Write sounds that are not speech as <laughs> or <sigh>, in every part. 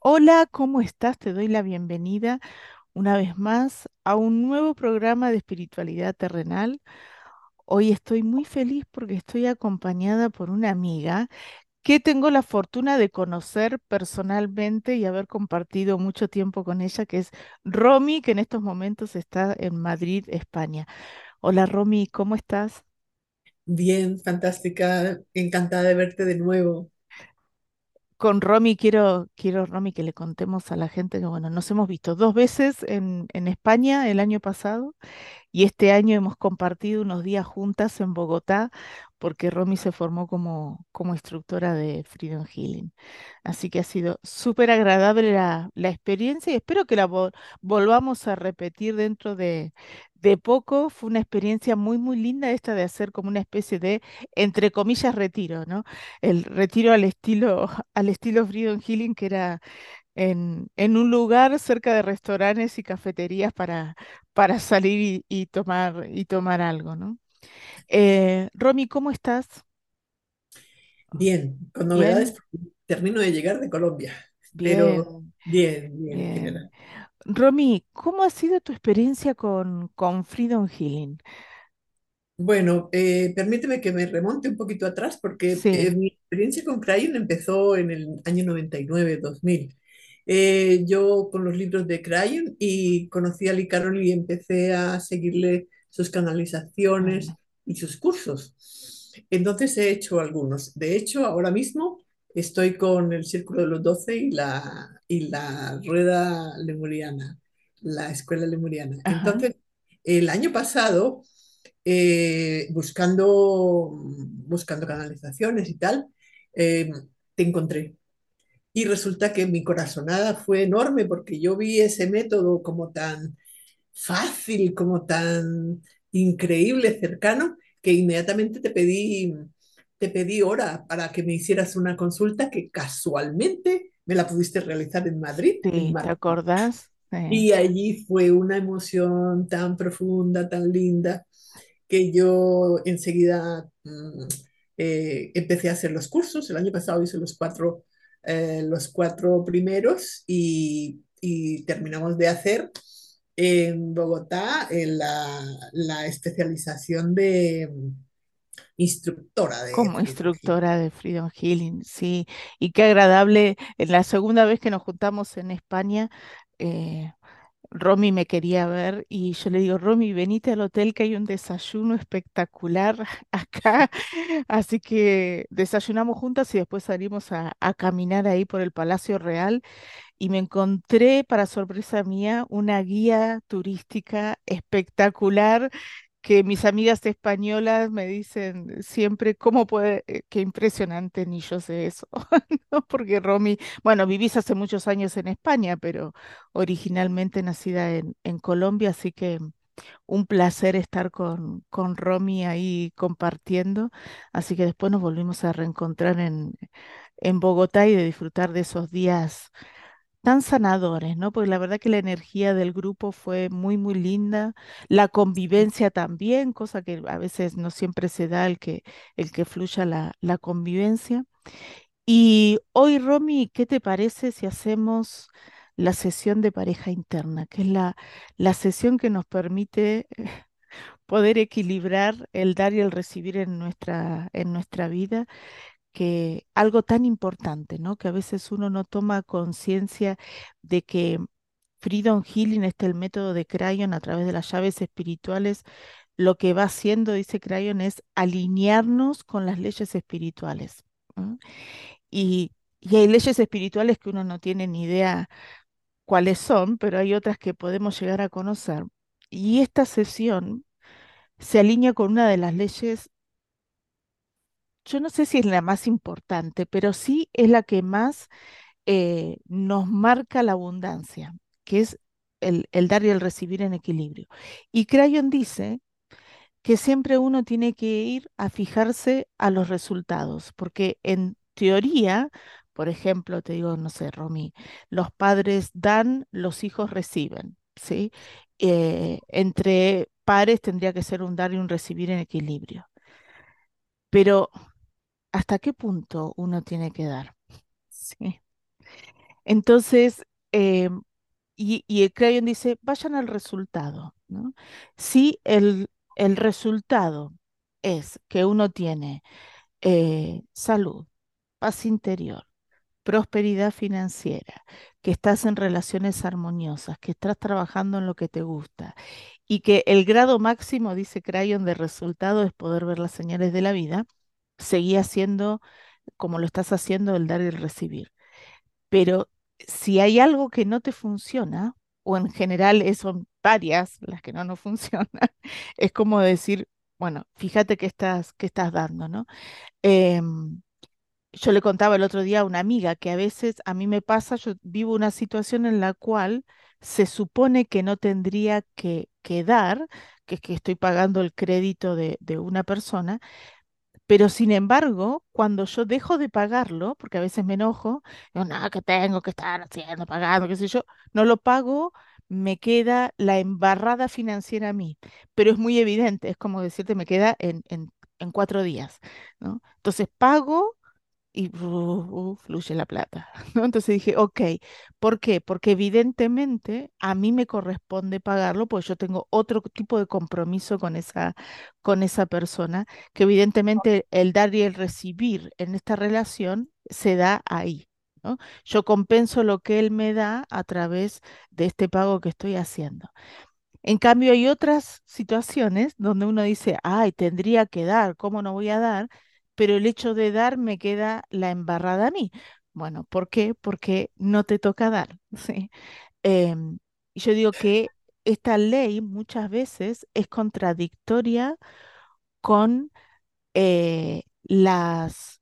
Hola, ¿cómo estás? Te doy la bienvenida una vez más a un nuevo programa de espiritualidad terrenal. Hoy estoy muy feliz porque estoy acompañada por una amiga que tengo la fortuna de conocer personalmente y haber compartido mucho tiempo con ella, que es Romy, que en estos momentos está en Madrid, España. Hola Romy, ¿cómo estás? Bien, fantástica, encantada de verte de nuevo. Con Romy quiero, quiero, Romy, que le contemos a la gente que, bueno, nos hemos visto dos veces en, en España el año pasado Y este año hemos compartido unos días juntas en Bogotá porque Romy se formó como, como instructora de Freedom Healing. Así que ha sido súper agradable la, la experiencia y espero que la vol- volvamos a repetir dentro de, de poco. Fue una experiencia muy, muy linda esta de hacer como una especie de, entre comillas, retiro, ¿no? El retiro al estilo, <laughs> al estilo Freedom Healing que era en, en un lugar cerca de restaurantes y cafeterías para, para salir y, y tomar, y tomar algo, ¿no? Eh, Romy, ¿cómo estás? Bien, con novedades, Bien, termino de llegar de Colombia, pero bien, bien, bien en bien. general. Romy, ¿cómo ha sido tu experiencia con, con Freedom Healing? Bueno, eh, permíteme que me remonte un poquito atrás porque Sí, eh, mi experiencia con Crayon empezó en el año 99-2000. Eh, yo con los libros de Crayon y conocí a Lee Carroll y empecé a seguirle sus canalizaciones vale. y sus cursos. Entonces he hecho algunos. De hecho, ahora mismo estoy con el Círculo de los Doce y la, y la Rueda Lemuriana, la Escuela Lemuriana. Ajá, Entonces, el año pasado eh, buscando, buscando canalizaciones y tal, eh, te encontré. Y resulta que mi corazonada fue enorme porque yo vi ese método como tan fácil, como tan increíble, cercano, que inmediatamente te pedí, te pedí hora para que me hicieras una consulta que casualmente me la pudiste realizar en Madrid, en ¿te acordás? Sí, Y allí fue una emoción tan profunda, tan linda que yo enseguida mm, eh, empecé a hacer los cursos. El año pasado hice los cuatro, eh, los cuatro primeros y, y terminamos de hacer en Bogotá en la, la especialización de mm, instructora de como Freedom Healing. instructora de Freedom Healing, sí. Y qué agradable, en la segunda vez que nos juntamos en España, eh, Romy me quería ver y yo le digo, Romy, venite al hotel que hay un desayuno espectacular <laughs> acá. Así que desayunamos juntas y después salimos a, a caminar ahí por el Palacio Real y me encontré, para sorpresa mía, una guía turística espectacular que mis amigas españolas me dicen siempre, ¿cómo puede? eh, Qué impresionante, ni yo sé eso. <laughs> Porque Romy, bueno, vivís hace muchos años en España, pero originalmente nacida en, en Colombia, así que un placer estar con, con Romy ahí compartiendo. Así que después nos volvimos a reencontrar en, en Bogotá y de disfrutar de esos días tan sanadores, ¿no? Porque la verdad que la energía del grupo fue muy, muy linda, la convivencia también, cosa que a veces no siempre se da el que, el que fluya la, la convivencia. Y hoy, Romy, ¿qué te parece si hacemos la sesión de pareja interna, que es la, la sesión que nos permite <laughs> poder equilibrar el dar y el recibir en nuestra, en nuestra vida? Que algo tan importante, ¿no? Que a veces uno no toma conciencia de que Freedom Healing, este el método de Crayon a través de las llaves espirituales, lo que va haciendo, dice Crayon, es alinearnos con las leyes espirituales. Y, y hay leyes espirituales que uno no tiene ni idea cuáles son, pero hay otras que podemos llegar a conocer. Y esta sesión se alinea con una de las leyes yo no sé si es la más importante, pero sí es la que más eh, nos marca la abundancia, que es el, dar y el recibir en equilibrio. Y Crayon dice que siempre uno tiene que ir a fijarse a los resultados, porque en teoría, por ejemplo, te digo, no sé, Romy, los padres dan, los hijos reciben, ¿sí? Eh, entre pares tendría que ser un dar y un recibir en equilibrio. Pero ¿hasta qué punto uno tiene que dar? <laughs> Sí. Entonces, eh, y, el Crayon dice, vayan al resultado, ¿no? Si el, el resultado es que uno tiene eh, salud, paz interior, prosperidad financiera, que estás en relaciones armoniosas, que estás trabajando en lo que te gusta y que el grado máximo, dice Crayon, de resultado es poder ver las señales de la vida, seguí haciendo como lo estás haciendo el dar y el recibir. Pero si hay algo que no te funciona, o en general eh, son varias las que no nos <laughs> funcionan, es como decir, bueno, fíjate qué estás, qué estás dando, ¿no? Em, yo le contaba el otro día a una amiga que a veces a mí me pasa, yo vivo una situación en la cual se supone que no tendría que, que dar, que es que estoy pagando el crédito de, de una persona, pero sin embargo, cuando yo dejo de pagarlo, porque a veces me enojo, digo, no, que tengo que estar haciendo, pagando, qué sé yo, no lo pago, me queda la embarrada financiera a mí. Pero es muy evidente, es como decirte, me queda en, en, en cuatro días, ¿no? Entonces pago y uh, uh, fluye la plata, <laughs> ¿no? Entonces dije, ok, ¿por qué? Porque evidentemente a mí me corresponde pagarlo, pues yo tengo otro tipo de compromiso con esa, con esa persona, que evidentemente el dar y el recibir en esta relación se da ahí, ¿no? Yo compenso lo que él me da a través de este pago que estoy haciendo. En cambio, hay otras situaciones donde uno dice, ay, tendría que dar, ¿cómo no voy a dar? Pero el hecho de dar me queda la embarrada a mí. Bueno, ¿por qué? Porque no te toca dar, <laughs> ¿sí? Em, yo digo que esta ley muchas veces es contradictoria con eh, las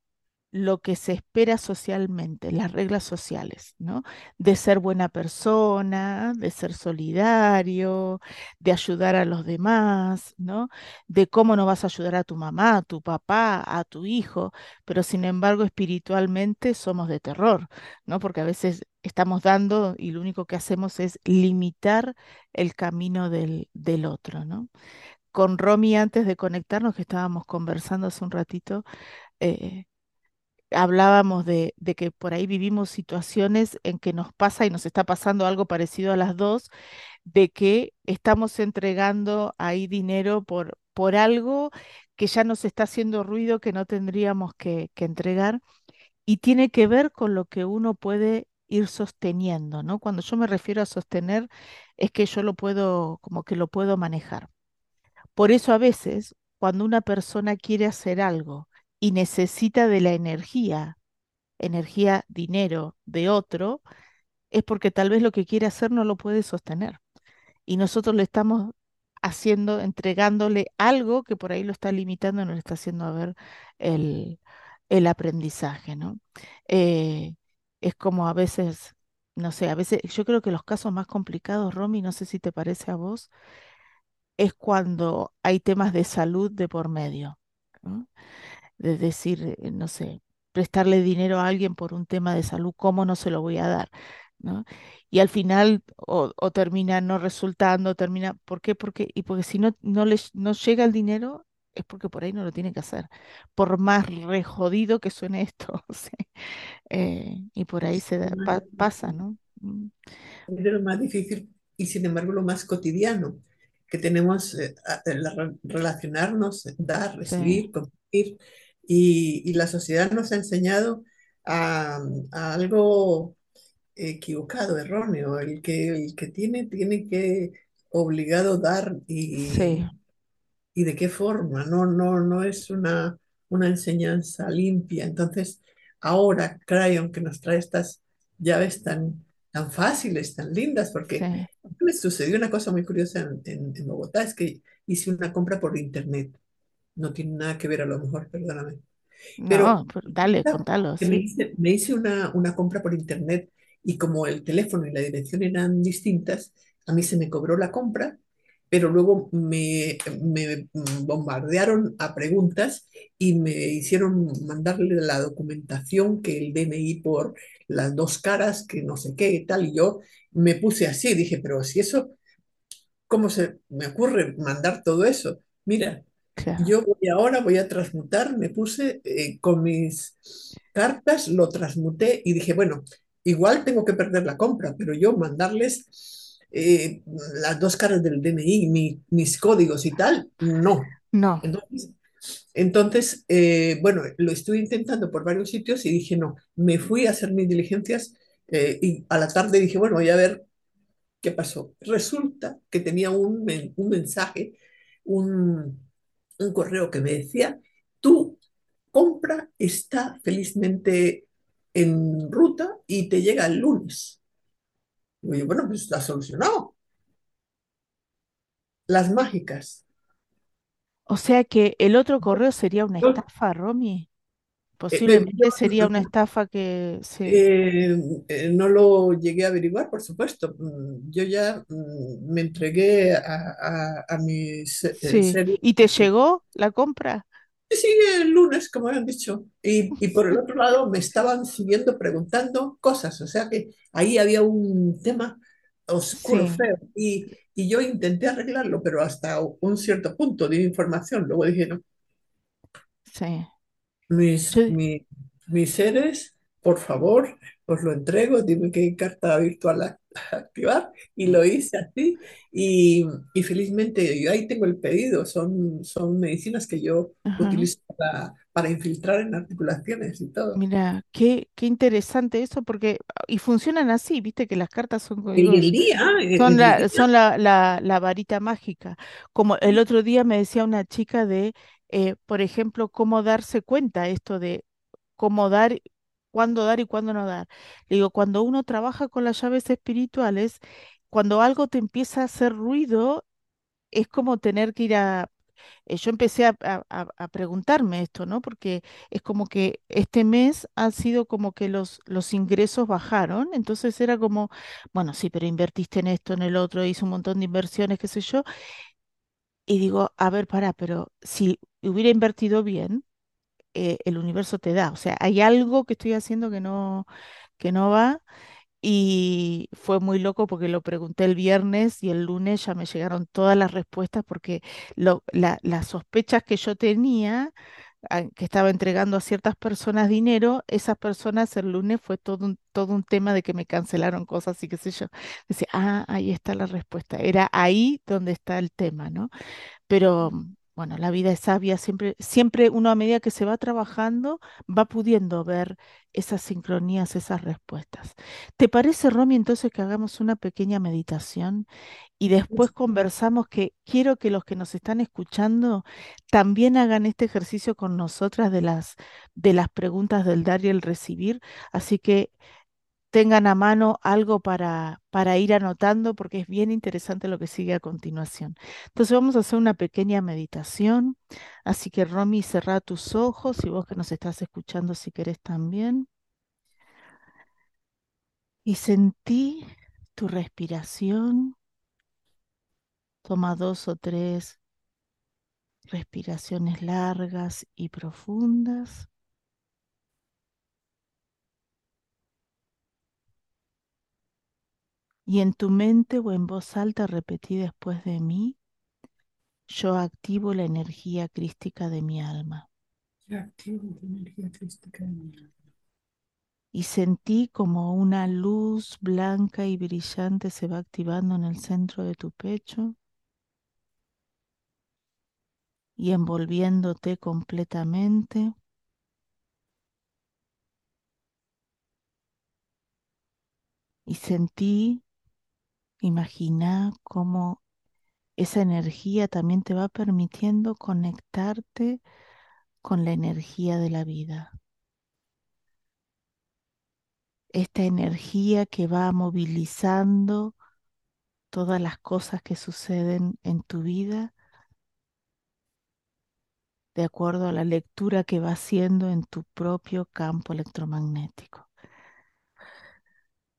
lo que se espera socialmente, las reglas sociales, ¿no? De ser buena persona, de ser solidario, de ayudar a los demás, ¿no? De cómo no vas a ayudar a tu mamá, a tu papá, a tu hijo, pero sin embargo espiritualmente somos de terror, ¿no? Porque a veces estamos dando y lo único que hacemos es limitar el camino del, del otro, ¿no? Con Romy antes de conectarnos, que estábamos conversando hace un ratito, eh, hablábamos de, que por ahí vivimos situaciones en que nos pasa y nos está pasando algo parecido a las dos, de que estamos entregando ahí dinero por, por algo que ya nos está haciendo ruido que no tendríamos que, que entregar y tiene que ver con lo que uno puede ir sosteniendo, ¿no? Cuando yo me refiero a sostener, es que yo lo puedo, como que lo puedo manejar. Por eso a veces, cuando una persona quiere hacer algo, y necesita de la energía, energía, dinero de otro, es porque tal vez lo que quiere hacer no lo puede sostener. Y nosotros le estamos haciendo, entregándole algo que por ahí lo está limitando, no le está haciendo ver el, el aprendizaje, ¿no? Eh, es como a veces, no sé, a veces yo creo que los casos más complicados, Romy, no sé si te parece a vos, es cuando hay temas de salud de por medio. De decir, eh, no sé, prestarle dinero a alguien por un tema de salud, ¿cómo no se lo voy a dar? ¿no? Y al final o, o termina no resultando, termina, ¿por qué? Porque, y porque si no, no les no llega el dinero, es porque por ahí no lo tiene que hacer, por más re jodido que suene esto, <laughs> ¿sí? Eh, y por ahí se da, pa- pasa, ¿no? Mm, Es lo más difícil y sin embargo lo más cotidiano que tenemos eh, a- relacionarnos, dar, Sí, recibir, compartir. Y, y la sociedad nos ha enseñado a, a algo equivocado, erróneo. El que, el que tiene, tiene que obligado dar sí, y, y de qué forma. No, no, no es una, una enseñanza limpia. Entonces, ahora Crayon que nos trae estas llaves tan, tan fáciles, tan lindas, porque sí. me sucedió una cosa muy curiosa en, en- en Bogotá, es que hice una compra por internet. No tiene nada que ver a lo mejor, perdóname. Pero No, pero dale, contalo, me hice, me hice una, una compra por internet y como el teléfono y la dirección eran distintas, a mí se me cobró la compra, pero luego me, me bombardearon a preguntas y me hicieron mandarle la documentación, que el DNI por las dos caras, que no sé qué y tal, y yo me puse así, dije, pero si eso, ¿cómo se me ocurre mandar todo eso? Mira, claro, yo voy ahora, voy a transmutar, me puse eh, con mis cartas, lo transmuté y dije, bueno, igual tengo que perder la compra, pero yo mandarles eh, las dos caras del DNI, mi, mis códigos y tal, no. No. Entonces, entonces eh, bueno, lo estuve intentando por varios sitios y dije, no, me fui a hacer mis diligencias y a la tarde dije, bueno, voy a ver qué pasó. Resulta que tenía un, un mensaje, un, un correo que me decía, tu compra está felizmente en ruta y te llega el lunes. Y yo, bueno, pues está solucionado. Las mágicas. O sea que el otro correo sería una estafa, Romy. Eh, Posiblemente sería una <laughs> estafa que se... eh, eh, no lo llegué a averiguar, por supuesto. Mm, Yo ya mm, me entregué a, a- a mis eh, Sí. ¿Y te llegó la compra? Sí, el lunes, como habían dicho. Y, y por el otro lado me estaban siguiendo preguntando cosas. O sea que ahí había un tema oscuro, Sí, feo. Y, y yo intenté arreglarlo, pero hasta un cierto punto de información. Luego dije, no, sí. Mis, mi- mis seres, por favor, os lo entrego. Dime qué carta virtual <laughs> activar. Y lo hice así. Y, y felizmente yo ahí tengo el pedido. Son, son medicinas que yo ajá. utilizo para, para infiltrar en articulaciones y todo. Mira, qué, qué interesante eso, porque, y funcionan así, viste que las cartas son códigos, el día, son el la, día. son la, la, la varita mágica. Como el otro día me decía una chica de, eh, por ejemplo, cómo darse cuenta esto de cómo dar, cuándo dar y cuándo no dar. Le digo, cuando uno trabaja con las llaves espirituales, cuando algo te empieza a hacer ruido, es como tener que ir a eh, yo empecé a, a- a- preguntarme esto, ¿no? Porque es como que este mes ha sido como que los, los ingresos bajaron, entonces era como, bueno, sí, pero invertiste en esto, en el otro, hice un montón de inversiones, qué sé yo, y digo, a ver, pará, pero si hubiera invertido bien, eh, el universo te da, o sea, hay algo que estoy haciendo que no, que no va. Y fue muy loco porque lo pregunté el viernes y el lunes ya me llegaron todas las respuestas porque lo- la- las sospechas que yo tenía, a- que estaba entregando a ciertas personas dinero, esas personas el lunes fue todo un, todo un tema de que me cancelaron cosas y qué sé yo. Decía, ah, ahí está la respuesta. Era ahí donde está el tema, ¿no? Pero mm, bueno, la vida es sabia, siempre, siempre uno a medida que se va trabajando va pudiendo ver esas sincronías, esas respuestas. ¿Te parece, Romy, entonces que hagamos una pequeña meditación y después conversamos que quiero que los que nos están escuchando también hagan este ejercicio con nosotras de las, de las preguntas del dar y el recibir? Así que tengan a mano algo para, para ir anotando porque es bien interesante lo que sigue a continuación. Entonces vamos a hacer una pequeña meditación, así que Romy, cerrá tus ojos y vos que nos estás escuchando si querés también. Y sentí tu respiración, toma dos o tres respiraciones largas y profundas. Y en tu mente o en voz alta repetí después de mí, yo activo la energía crística de mi alma. Ya activo la energía crística de mi alma. y sentí como una luz blanca y brillante se va activando en el centro de tu pecho y envolviéndote completamente. Y sentí, imagina cómo esa energía también te va permitiendo conectarte con la energía de la vida. Esta energía que va movilizando todas las cosas que suceden en tu vida de acuerdo a la lectura que va haciendo en tu propio campo electromagnético.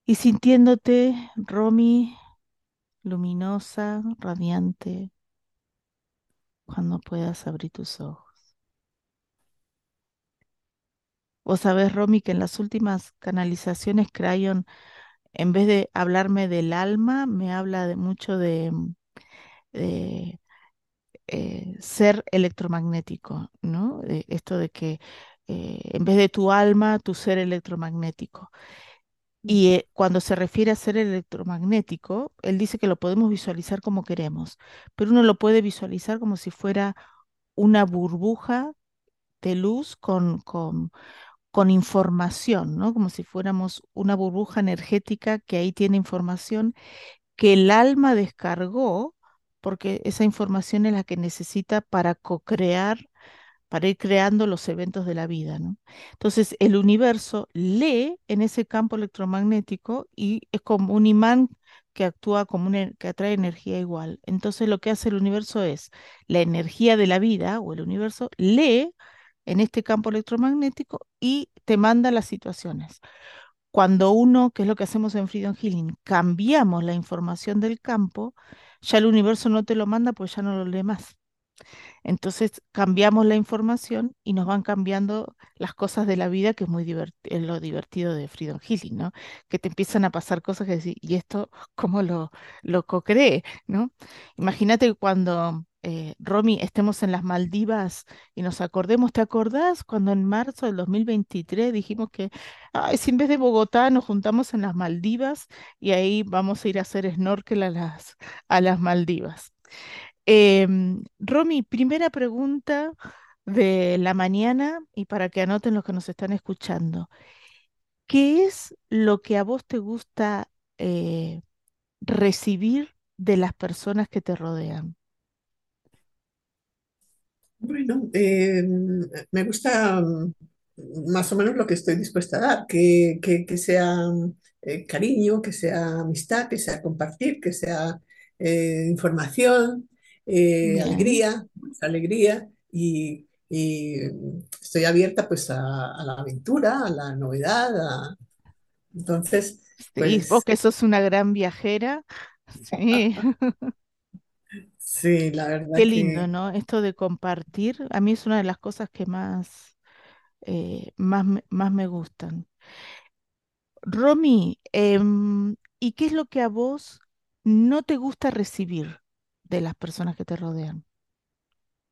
Y sintiéndote, Romy, luminosa, radiante, cuando puedas abrir tus ojos. Vos sabés, Romy, que en las últimas canalizaciones Crayon, en vez de hablarme del alma, me habla mucho de, de, eh, ser electromagnético, ¿no? De esto de que eh, en vez de tu alma, tu ser electromagnético. Y eh, cuando se refiere a ser electromagnético, él dice que lo podemos visualizar como queremos, pero uno lo puede visualizar como si fuera una burbuja de luz con, con, con información, ¿no? Como si fuéramos una burbuja energética que ahí tiene información que el alma descargó, porque esa información es la que necesita para co-crear para ir creando los eventos de la vida, ¿no? Entonces, el universo lee en ese campo electromagnético y es como un imán que actúa como e- que atrae energía igual. Entonces, lo que hace el universo es, la energía de la vida o el universo lee en este campo electromagnético y te manda las situaciones. Cuando uno, que es lo que hacemos en Freedom Healing, cambiamos la información del campo, ya el universo no te lo manda, pues ya no lo lee más. Entonces cambiamos la información y nos van cambiando las cosas de la vida, que es muy divert- es lo divertido de Freedom Healing, ¿no? Que te empiezan a pasar cosas que decís, ¿y esto cómo lo, lo co-creé, ¿no? Imagínate cuando eh, Romy estemos en las Maldivas y nos acordemos, ¿te acordás cuando en marzo del 2023 dijimos que, ay, si en vez de Bogotá nos juntamos en las Maldivas y ahí vamos a ir a hacer snorkel a las, a las Maldivas? Em, Romy, primera pregunta de la mañana y para que anoten los que nos están escuchando. ¿Qué es lo que a vos te gusta eh, recibir de las personas que te rodean? Bueno, eh, me gusta mm, más o menos lo que estoy dispuesta a dar, que, que- que sea eh, cariño, que sea amistad, que sea compartir, que sea eh, información, eh, alegría, alegría y, y, estoy abierta pues a, a la aventura, a la novedad. a- entonces, sí, vos pues que sos una gran viajera, sí, <laughs> sí, la qué verdad lindo, que ¿no? Esto de compartir, a mí es una de las cosas que más, eh, más, me- más me gustan. Romy, em, ¿y qué es lo que a vos no te gusta recibir de las personas que te rodean?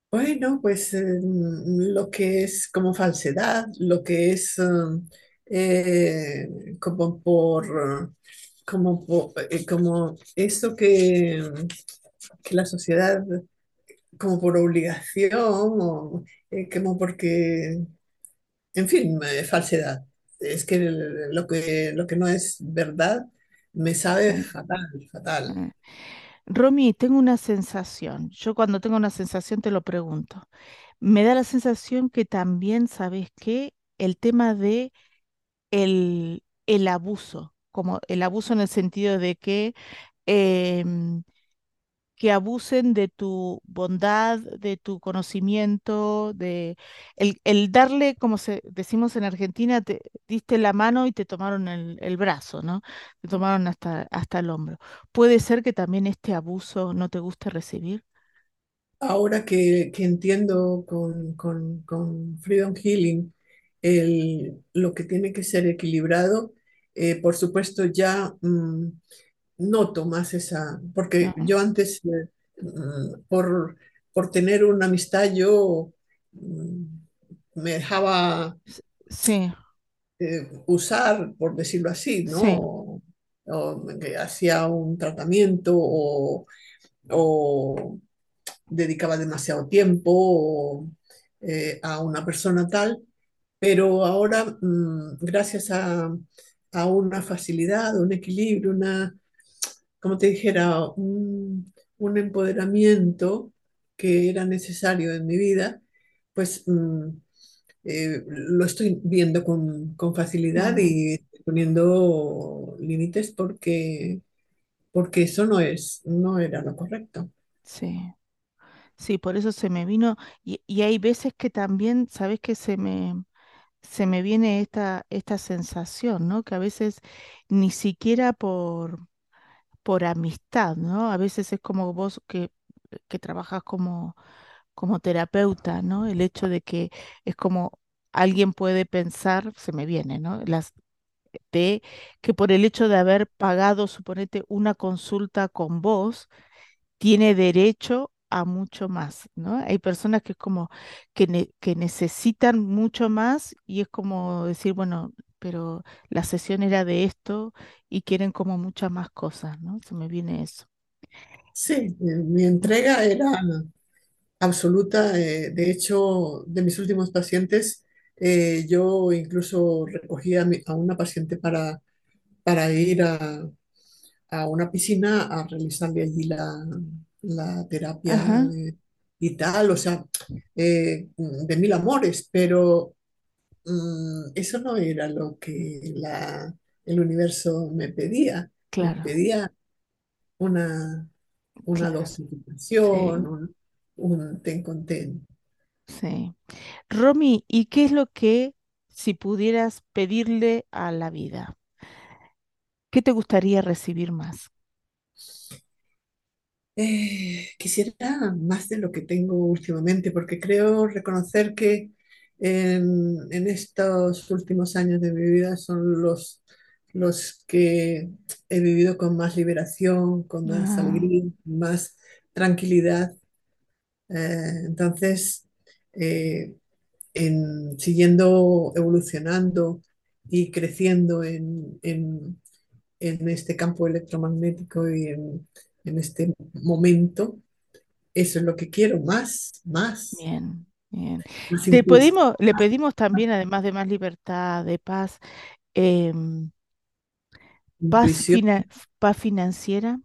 Bueno, pues eh, lo que es como falsedad, lo que es um, eh, como por, como eh, como eso que, que la sociedad, como por obligación, o como porque, en fin, falsedad. Es que lo que, lo que no es verdad me sabe fatal, fatal. Romy, tengo una sensación. Yo cuando tengo una sensación te lo pregunto. Me da la sensación que también, ¿sabes qué? El tema de el, el abuso, como el abuso en el sentido de que em, que abusen de tu bondad, de tu conocimiento, de el, el darle, como se, decimos en Argentina, te diste la mano y te tomaron el, brazo, ¿no? Te tomaron hasta, hasta el hombro. ¿Puede ser que también este abuso no te guste recibir? Ahora que, que entiendo con, con- con Freedom Healing el- lo que tiene que ser equilibrado, eh, por supuesto ya mm, noto más esa, porque yo antes, eh, mm, por, por tener una amistad, yo mm, me dejaba sí, eh, usar, por decirlo así, sí, ¿no? O que hacía un tratamiento o o dedicaba demasiado tiempo eh, a una persona tal, pero ahora, mm, gracias a, a una facilidad, un equilibrio, una, como te dijera, un, un empoderamiento que era necesario en mi vida, pues mm, eh, lo estoy viendo con, con facilidad y poniendo límites porque, porque eso no es, no era lo correcto. sí. Sí, por eso se me vino, y, y hay veces que también, ¿sabes que se me, se me viene esta, esta sensación, ¿no? Que a veces ni siquiera por, por amistad, ¿no? A veces es como vos que, que trabajas como, como terapeuta, ¿no? El hecho de que es como alguien puede pensar, se me viene, ¿no? Las, de que por el hecho de haber pagado, suponete, una consulta con vos, tiene derecho a mucho más, ¿no? Hay personas que es como que, que necesitan mucho más y es como decir, bueno, pero la sesión era de esto y quieren como muchas más cosas, ¿no? Se me viene eso. Sí, mi entrega era absoluta. eh, de hecho, de mis últimos pacientes, eh, yo incluso recogí a, una paciente para, para ir a, a una piscina a realizarle allí la, la terapia Ajá, y tal, o sea, eh, de mil amores, pero mm, eso no era lo que la, el universo me pedía. Me pedía una, una claro, dosificación, sí, un, un ten con ten. sí. Romy, ¿y qué es lo que, si pudieras pedirle a la vida, qué te gustaría recibir más? Eh, quisiera más de lo que tengo últimamente, porque creo reconocer que en, en estos últimos años de mi vida son los, los que he vivido con más liberación, con más Ah, alegría, más tranquilidad. Eh, entonces, eh, en, siguiendo evolucionando y creciendo en, en- en este campo electromagnético y en, en este momento, eso es lo que quiero, más, más, bien, bien. Te intuición, pedimos, le pedimos también, además de más libertad, de paz, em, paz, fina- paz financiera.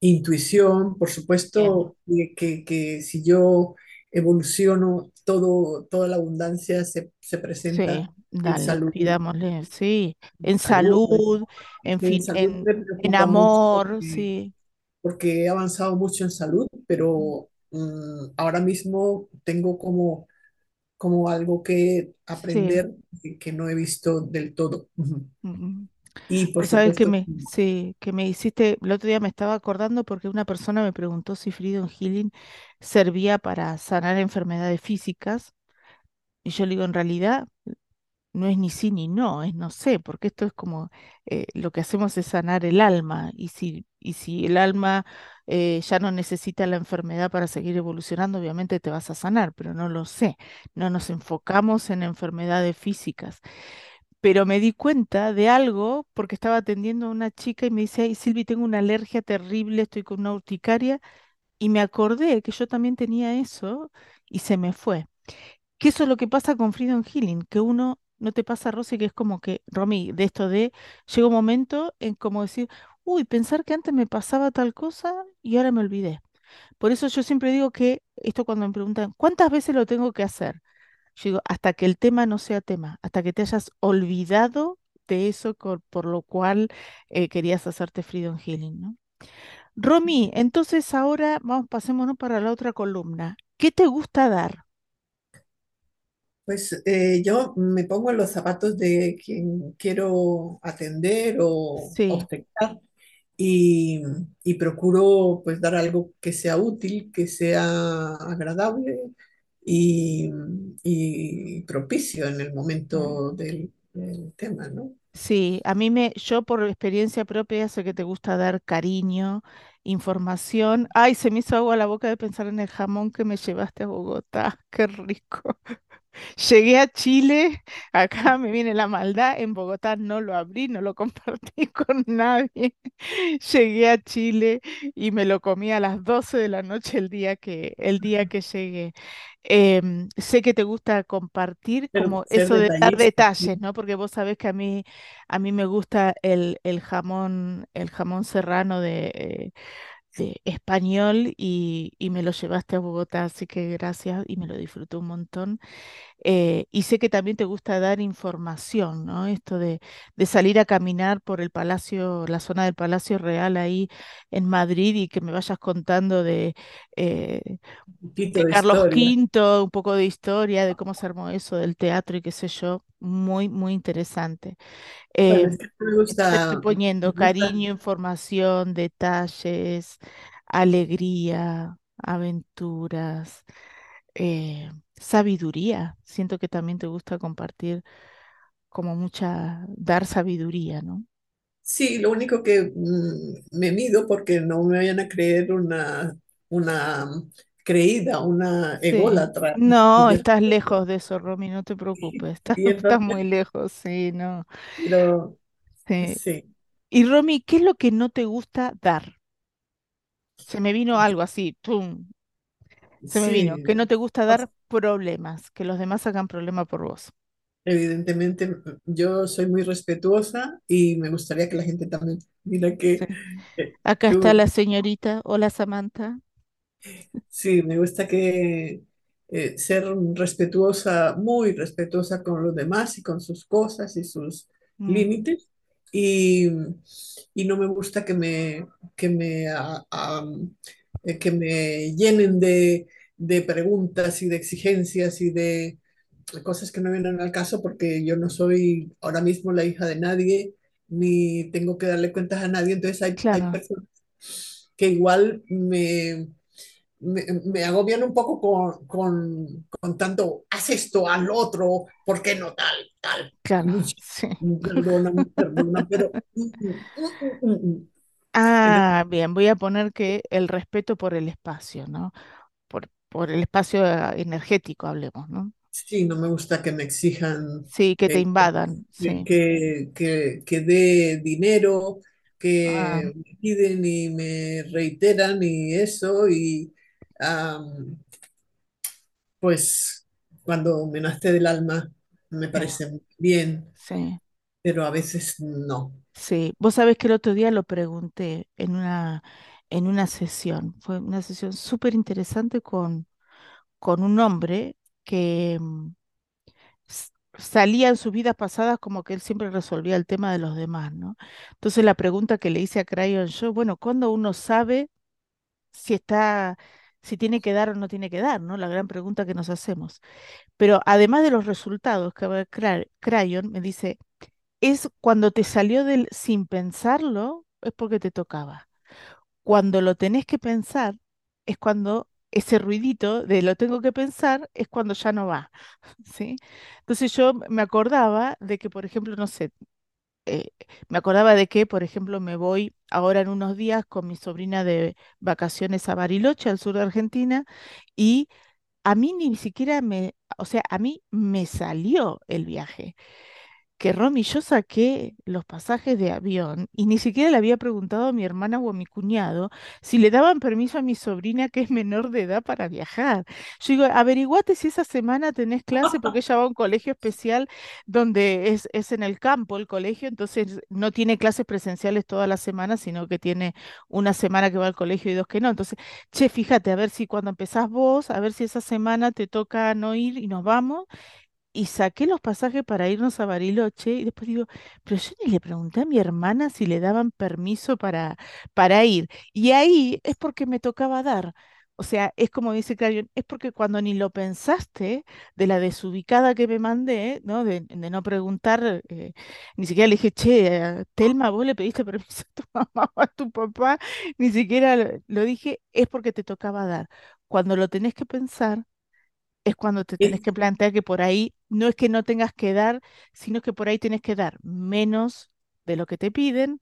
intuición, por supuesto, que, que- que si yo evoluciono, todo, toda la abundancia se, se Sí, presenta en dale, salud. pidámosle, sí, en Salud, en en fin, en, en amor, porque sí, porque he avanzado mucho en salud, pero mm, ahora mismo tengo como, como algo que aprender que, que no he visto del todo. Mm. Y por sabés que me, sí, que me hiciste, el otro día me estaba acordando porque una persona me preguntó si Freedom Healing servía para sanar enfermedades físicas, y yo le digo, en realidad no es ni sí ni no, es no sé, porque esto es como eh, lo que hacemos es sanar el alma y si, y si el alma eh, ya no necesita la enfermedad para seguir evolucionando, obviamente te vas a sanar, pero no lo sé, no nos enfocamos en enfermedades físicas. Pero me di cuenta de algo porque estaba atendiendo a una chica y me dice, ay, Silvi, tengo una alergia terrible, estoy con una urticaria y me acordé que yo también tenía eso y se me fue que eso es lo que pasa con Freedom Healing, que uno no te pasa, Rosy, que es como que, Romy, de esto de, llega un momento en como decir, uy, pensar que antes me pasaba tal cosa y ahora me olvidé. Por eso yo siempre digo que, esto cuando me preguntan, ¿cuántas veces lo tengo que hacer? Yo digo, hasta que el tema no sea tema, hasta que te hayas olvidado de eso por lo cual eh, querías hacerte Freedom Healing, ¿no? Romy, entonces ahora vamos, pasémonos para la otra columna. ¿Qué te gusta dar? Pues eh, yo me pongo en los zapatos de quien quiero atender o Sí. obstetricar y, y procuro pues dar algo que sea útil, que sea agradable y, y propicio en el momento del, del tema, ¿no? Sí, a mí me, yo por experiencia propia sé que te gusta dar cariño, información. Ay, se me hizo agua la boca de pensar en el jamón que me llevaste a Bogotá. <laughs> Qué rico. Llegué a Chile, acá <laughs> me viene la maldad, en Bogotá no lo abrí, no lo <laughs> compartí con nadie. Llegué a Chile y me lo comí a las 12 de la noche el día que, el día que llegué. Em, sé que te gusta compartir Pero como eso de dar detalles, ¿no? Porque vos sabés que a mí, a mí me gusta el, el jamón, el jamón serrano de, eh, de español y, y me lo llevaste a Bogotá, así que gracias y me lo disfruté un montón. Eh, y sé que también te gusta dar información, ¿no? Esto de, de salir a caminar por el Palacio, la zona del Palacio Real ahí en Madrid y que me vayas contando de, eh, de Carlos. V, un poco de historia, de cómo se armó eso, del teatro y qué sé yo, muy, muy interesante. Eh, Bueno, me estoy me poniendo gusta. cariño, información, detalles, alegría, aventuras eh, sabiduría. Siento que también te gusta compartir como mucha, dar sabiduría, ¿no? Sí, lo único que mm, me mido porque no me vayan a creer una, una creída, una Sí. ególatra. No, <laughs> estás lejos de eso, Romy, no te preocupes. Estás, <laughs> muy lejos, sí, no. pero Sí. sí, Y Romy, ¿qué es lo que no te gusta dar? Se me vino algo así. Se me vino, que no te gusta dar problemas, que los demás hagan problema por vos. evidentemente, yo soy muy respetuosa y me gustaría que la gente también. Mira que Sí. Acá está la señorita. Hola, Samantha. Sí, me gusta que eh, ser respetuosa, muy respetuosa con los demás y con sus cosas y sus Mm, límites. Y, y no me gusta que me, que me, eh, que me llenen de, de preguntas y de exigencias y de cosas que no vienen al caso porque yo no soy ahora mismo la hija de nadie ni tengo que darle cuentas a nadie. Entonces hay, personas que igual me me, me agobian un poco con, con, con tanto, haz esto, al otro, ¿por qué no tal, tal? claro, Uy, sí. <laughs> Perdona, perdona, pero... mm, mm, mm, mm, mm. Ah, bien, voy a poner que el respeto por el espacio, ¿no? Por, por el espacio eh, energético, hablemos, ¿no? sí, no me gusta que me exijan Sí, que te eh, invadan, que, sí. que, que, que dé dinero, Ah, que me piden y me reiteran y eso, y pues cuando me nace del alma me parece muy bien sí, pero a veces no. sí. Vos sabés que el otro día lo pregunté en una, en una sesión. Fue una sesión súper interesante con, con un hombre que mm, salía en sus vidas pasadas como que él siempre resolvía el tema de los demás, ¿no? Entonces la pregunta que le hice a Crayon yo, bueno, ¿cuándo uno sabe si está, si tiene que dar o no tiene que dar, ¿no? La gran pregunta que nos hacemos. Pero además de los resultados que va a Cra- Crayon, me dice, es cuando te salió del sin pensarlo, es porque te tocaba. Cuando lo tenés que pensar, es cuando ese ruidito de lo tengo que pensar es cuando ya no va, <laughs> ¿sí? Entonces yo me acordaba de que, por ejemplo, no sé, eh, me acordaba de que, por ejemplo, me voy ahora en unos días con mi sobrina de vacaciones a Bariloche, al sur de Argentina, y a mí ni siquiera me, o sea, a mí me salió el viaje que Romy, yo saqué los pasajes de avión y ni siquiera le había preguntado a mi hermana o a mi cuñado si le daban permiso a mi sobrina que es menor de edad para viajar. Yo digo, averiguate si esa semana tenés clase porque ella va a un colegio especial donde es, es en el campo el colegio, entonces no tiene clases presenciales toda la semana, sino que tiene una semana que va al colegio y dos que no. Entonces, che, fíjate, a ver si cuando empezás vos, a ver si esa semana te toca no ir y nos vamos y saqué los pasajes para irnos a Bariloche y después digo, pero yo ni le pregunté a mi hermana si le daban permiso para, para ir. Y ahí es porque me tocaba dar. O sea, es como dice Clarion, es porque cuando ni lo pensaste de la desubicada que me mandé, ¿no? De, no preguntar, eh, ni siquiera le dije, che, Telma, vos le pediste <laughs> permiso a tu mamá o a tu papá, ni siquiera lo lo dije, es porque te tocaba dar. Cuando lo tenés que pensar es cuando te tenés Es- que plantear que por ahí no es que no tengas que dar, sino que por ahí tienes que dar menos de lo que te piden,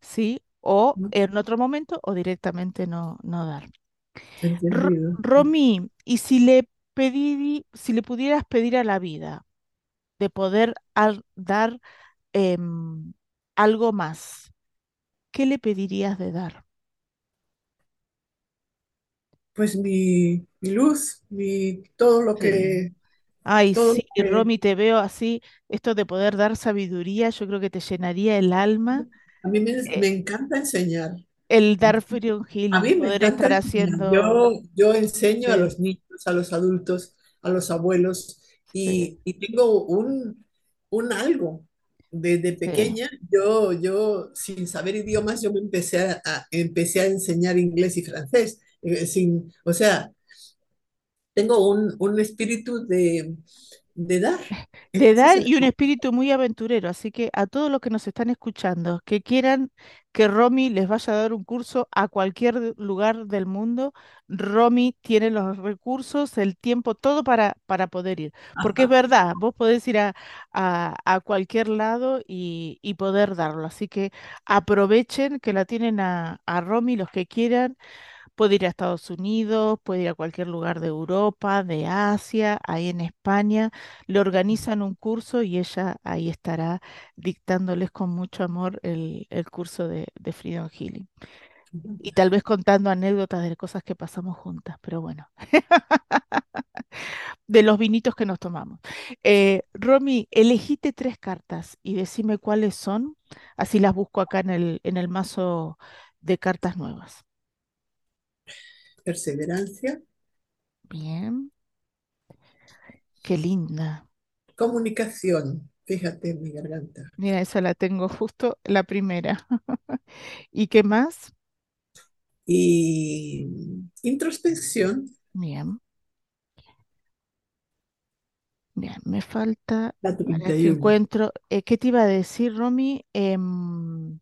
¿sí? O en otro momento o directamente no, no dar. Entendido. Romy, y si le pedí, si le pudieras pedir a la vida de poder al- dar em, algo más, ¿qué le pedirías de dar? Pues mi, mi luz, mi, todo lo Sí. que, Ay, todo sí, que Romy, te veo así, esto de poder dar sabiduría, yo creo que te llenaría el alma a mí me, eh, me encanta enseñar. el dar freedom A healing, mí me poder encanta estar enseñar. haciendo, Yo, yo enseño a los niños, a los adultos, a los abuelos sí, y, y tengo un, un algo. Desde sí. pequeña, yo, yo, sin saber idiomas, yo me empecé a, a- empecé a enseñar inglés y francés. Eh, sin, o sea, tengo un, un espíritu de, de dar. De dar y un espíritu muy aventurero, así que a todos los que nos están escuchando, que quieran que Romy les vaya a dar un curso a cualquier lugar del mundo, Romy tiene los recursos, el tiempo, todo para, para poder ir. Porque es verdad, vos podés ir a, a, a cualquier lado y, y poder darlo. Así que aprovechen que la tienen a, a Romy los que quieran Puede ir a Estados Unidos, puede ir a cualquier lugar de Europa, de Asia, ahí en España. Le organizan un curso y ella ahí estará dictándoles con mucho amor el, el curso de, de Freedom Healing. Y tal vez contando anécdotas de cosas que pasamos juntas, pero bueno, <laughs> de los vinitos que nos tomamos. Eh, Romy, elegite tres cartas y decime cuáles son, así las busco acá en el, en el mazo de cartas nuevas. Perseverancia, Bien, qué linda. comunicación. Fíjate en mi garganta. Mira, esa la tengo justo la primera. <laughs> ¿Y qué más? Y introspección, Bien, bien, me falta la que 31. encuentro. eh, ¿qué te iba a decir, Romy? Em,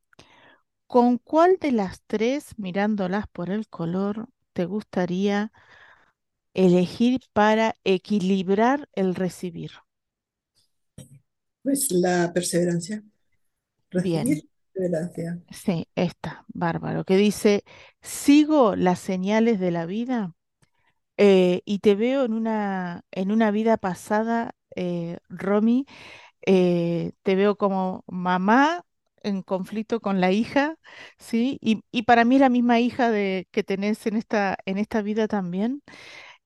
¿con cuál de las tres, mirándolas por el color, te gustaría elegir para equilibrar el recibir? Pues la perseverancia. Bien, perseverancia. sí, esta, bárbaro, que dice, sigo las señales de la vida eh, y te veo en una, en una vida pasada, eh, Romy, eh, te veo como mamá en conflicto con la hija, ¿sí? Y, y para mí la misma hija de, que tenés en esta, en esta vida también.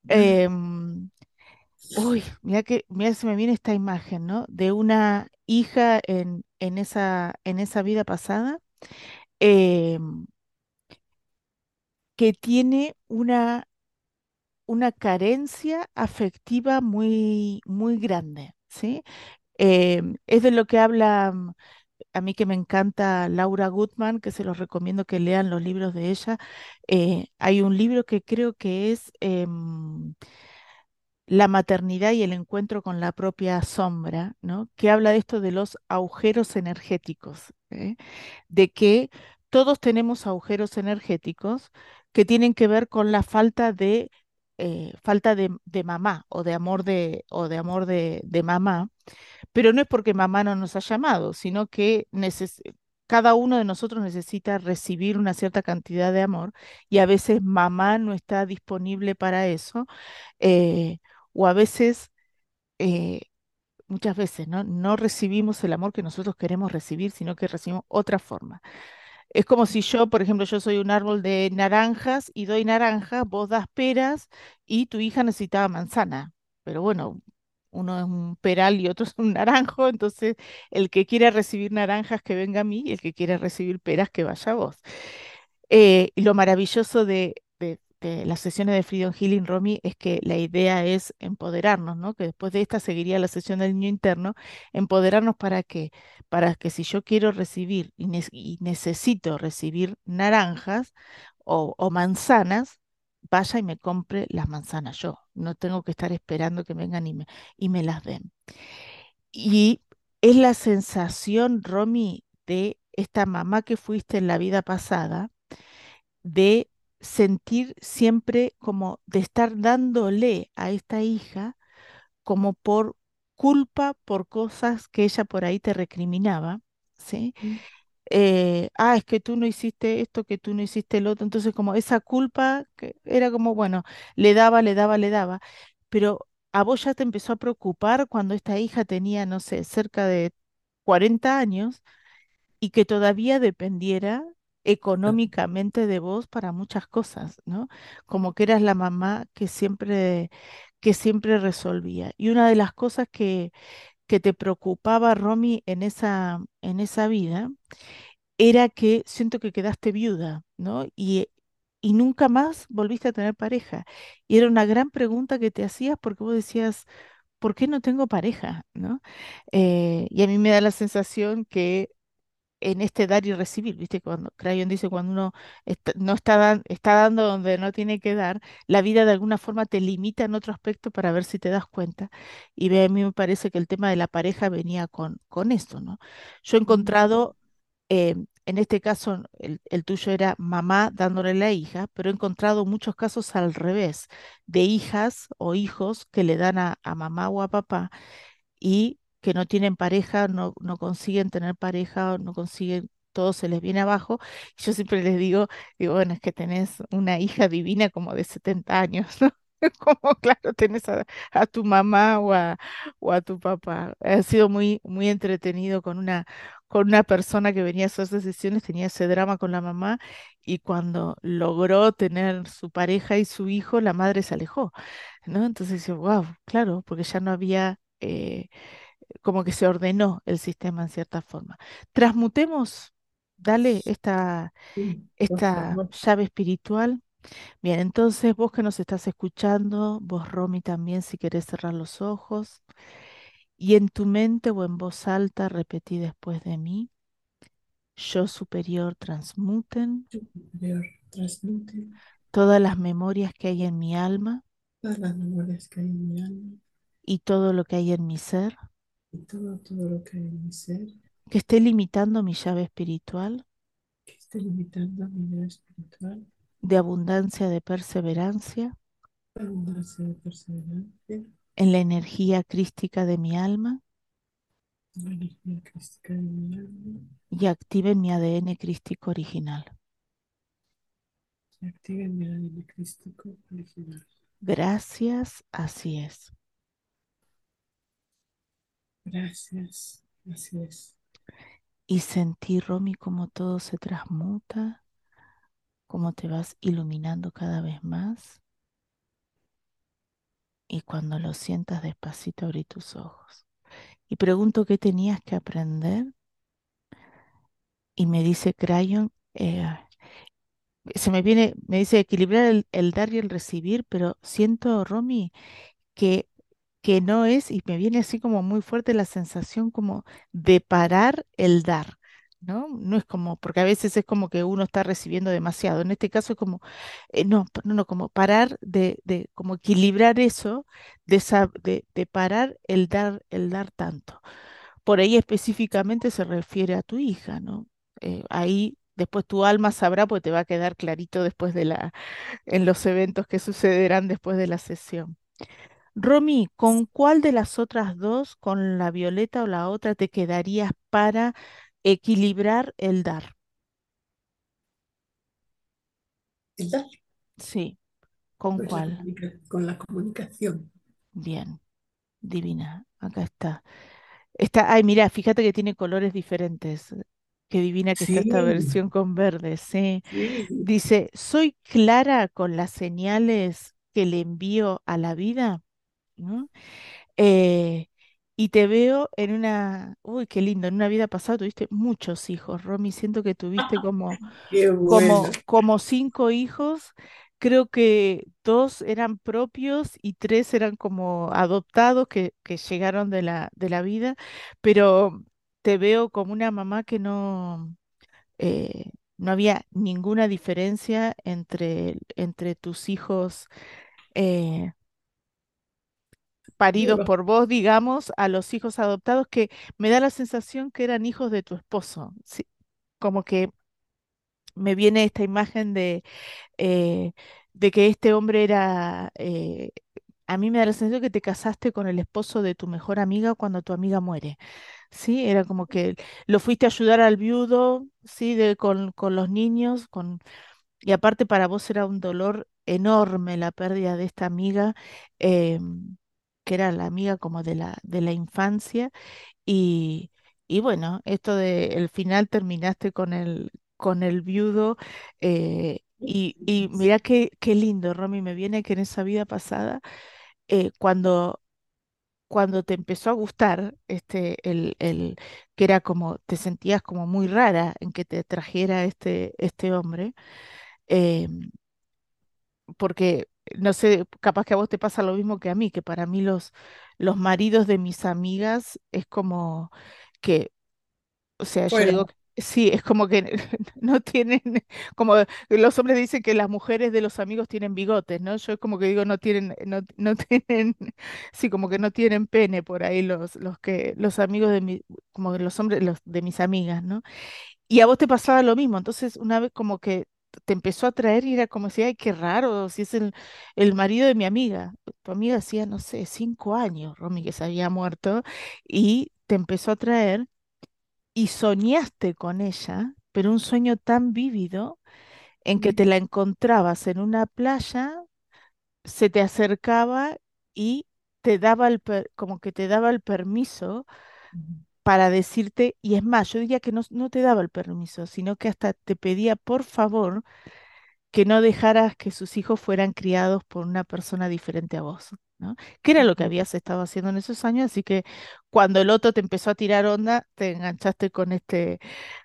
Em, uy, mira que, mira, se me viene esta imagen, ¿no? De una hija en, en esa, en esa vida pasada, em, que tiene una una carencia afectiva muy, muy grande, ¿sí? Em, es de lo que habla a mí que me encanta Laura Gutman, que se los recomiendo que lean los libros de ella. Eh, hay un libro que creo que es em, La maternidad y el encuentro con la propia sombra, ¿no? Que habla de esto de los agujeros energéticos. ¿eh? de que todos tenemos agujeros energéticos que tienen que ver con la falta de eh, falta de, de mamá o de amor de o de amor de, de mamá, pero no es porque mamá no nos ha llamado, sino que cada uno de nosotros necesita recibir una cierta cantidad de amor y a veces mamá no está disponible para eso, eh, o a veces eh, muchas veces, ¿no? No recibimos el amor que nosotros queremos recibir, sino que recibimos otra forma. Es como si yo, por ejemplo, yo soy un árbol de naranjas y doy naranjas, vos das peras y tu hija necesitaba manzana. Pero bueno, uno es un peral y otro es un naranjo, entonces el que quiera recibir naranjas que venga a mí y el que quiera recibir peras que vaya a vos. Eh, lo maravilloso de, de- las sesiones de Freedom Healing, Romy, es que la idea es empoderarnos, ¿no? Que después de esta seguiría la sesión del niño interno, empoderarnos para que, para que si yo quiero recibir y, ne- y necesito recibir naranjas o manzanas, vaya y me compre las manzanas yo. No tengo que estar esperando que vengan y me, y me las den. Y es la sensación, Romy, de esta mamá que fuiste en la vida pasada de sentir siempre como de estar dándole a esta hija como por culpa por cosas que ella por ahí te recriminaba, ¿sí? Eh, ah, es que tú no hiciste esto, que tú no hiciste el otro, entonces como esa culpa que era como, bueno, le daba, le daba, le daba, pero a vos ya te empezó a preocupar cuando esta hija tenía, no sé, cerca de 40 años y que todavía dependiera económicamente de vos para muchas cosas, ¿no? Como que eras la mamá que siempre, que siempre resolvía. Y una de las cosas que, que te preocupaba, Romy, en esa, en esa vida, era que siento que quedaste viuda, ¿no? Y, y nunca más volviste a tener pareja. Y era una gran pregunta que te hacías porque vos decías, ¿por qué no tengo pareja? ¿no? Eh, y a mí me da la sensación que en este dar y recibir, ¿viste? Cuando Crayon dice cuando uno está- no está, dan- está dando donde no tiene que dar, la vida de alguna forma te limita en otro aspecto para ver si te das cuenta. Y a mí me parece que el tema de la pareja venía con, con esto, ¿no? Yo he encontrado, eh, en este caso, el, el tuyo era mamá dándole a la hija, pero he encontrado muchos casos al revés, de hijas o hijos que le dan a, a mamá o a papá y que no tienen pareja, no, no consiguen tener pareja, no consiguen todo se les viene abajo. <laughs> Yo siempre les digo, digo, bueno, es que tenés una hija divina como de 70 años, <laughs> ¿no? <laughs> Como claro, tenés a, tu mamá o a, tu papá. Ha sido muy, muy entretenido con una, con una persona que venía a hacer decisiones, tenía ese drama con la mamá y cuando logró tener su pareja y su hijo, la madre se alejó, ¿no? Entonces dice, wow, claro, porque ya no había, eh, como que se ordenó el sistema en cierta forma. Transmutemos, dale esta, Sí, esta llave espiritual. Bien, entonces vos que nos estás escuchando, vos Romy también, si querés cerrar los ojos, y en tu mente o en voz alta repetí después de mí, yo superior transmuten. Superior, transmute todas las memorias que hay en mi alma. Todas las memorias que hay en mi alma. Y todo lo que hay en mi ser, y todo, todo lo que hay en mi ser. Que esté limitando mi llave espiritual. Que esté limitando mi vida espiritual, de abundancia de perseverancia. Abundancia de perseverancia, en la energía crística de mi alma. La energía crística de mi alma, y activen mi ADN crístico original. se active mi ADN crístico original. Gracias, así es. Gracias, así es. Y sentí, Romy, como todo se transmuta, como te vas iluminando cada vez más. Y cuando lo sientas despacito, abrí tus ojos. Y pregunto qué tenías que aprender. Y me dice Crayon, eh, se me viene, me dice equilibrar el, el dar y el recibir, pero siento, Romy, que, que no es, y me viene así como muy fuerte la sensación como de parar el dar, ¿no? No es como, porque a veces es como que uno está recibiendo demasiado. En este caso es como, eh, no, no, no, como parar de, de como equilibrar eso, de, de parar el dar, el dar tanto. Por ahí específicamente se refiere a tu hija, ¿no? Eh, ahí después tu alma sabrá, pues te va a quedar clarito después de la, en los eventos que sucederán después de la sesión. Romy, ¿con cuál de las otras dos, con la violeta o la otra, te quedarías para equilibrar el dar? El dar, Sí, ¿con pues cuál? con la comunicación. Bien, divina, acá está. Está, ay, mira, fíjate que tiene colores diferentes. Qué divina que está esta versión con verde, sí. sí, Dice, ¿soy clara con las señales que le envío a la vida? ¿No? Eh, y te veo en una, uy, qué lindo, en una vida pasada tuviste muchos hijos, Romy. Siento que tuviste como, bueno. como, como cinco hijos. Creo que dos eran propios y tres eran como adoptados que, que llegaron de la, de la vida, pero te veo como una mamá que no, eh, no había ninguna diferencia entre, entre tus hijos. eh, paridos por vos, digamos, a los hijos adoptados que me da la sensación que eran hijos de tu esposo. Sí, como que me viene esta imagen de, eh, de que este hombre era, eh, a mí me da la sensación que te casaste con el esposo de tu mejor amiga cuando tu amiga muere. Sí, era como que lo fuiste a ayudar al viudo, sí, de, con, con los niños, con, y aparte para vos era un dolor enorme la pérdida de esta amiga, em, que era la amiga como de la, de la infancia. Y, y bueno, esto de el final terminaste con el, con el viudo. eh, y, y <laughs> mira qué, qué lindo, Romy, me viene que en esa vida pasada, eh, cuando, cuando te empezó a gustar, este, el, el, que era como, te sentías como muy rara en que te trajera este, este hombre. em, porque no sé, capaz que a vos te pasa lo mismo que a mí, que para mí los, los maridos de mis amigas es como que, o sea, yo digo, que sí, es como que <laughs> no tienen, como los hombres dicen que las mujeres de los amigos tienen bigotes, ¿no? Yo es como que digo, no tienen, no, no tienen, <laughs> sí, como que no tienen pene por ahí los, los que, los amigos de mi, como los hombres, los de mis amigas, ¿no? Y a vos te pasaba lo mismo, entonces una vez como que te empezó a traer y era como si, ay, qué raro, si es el, el marido de mi amiga. Tu amiga hacía, no sé, cinco años, Romy, que se había muerto, y te empezó a traer y soñaste con ella pero un sueño tan vívido en que te la encontrabas en una playa, se te acercaba y te daba el, per- como que te daba el permiso. Para decirte, y es más, yo diría que no, no te daba el permiso, sino que hasta te pedía por favor que no dejaras que sus hijos fueran criados por una persona diferente a vos, ¿no? Que era lo que habías estado haciendo en esos años, así que cuando el otro te empezó a tirar onda, te enganchaste con este,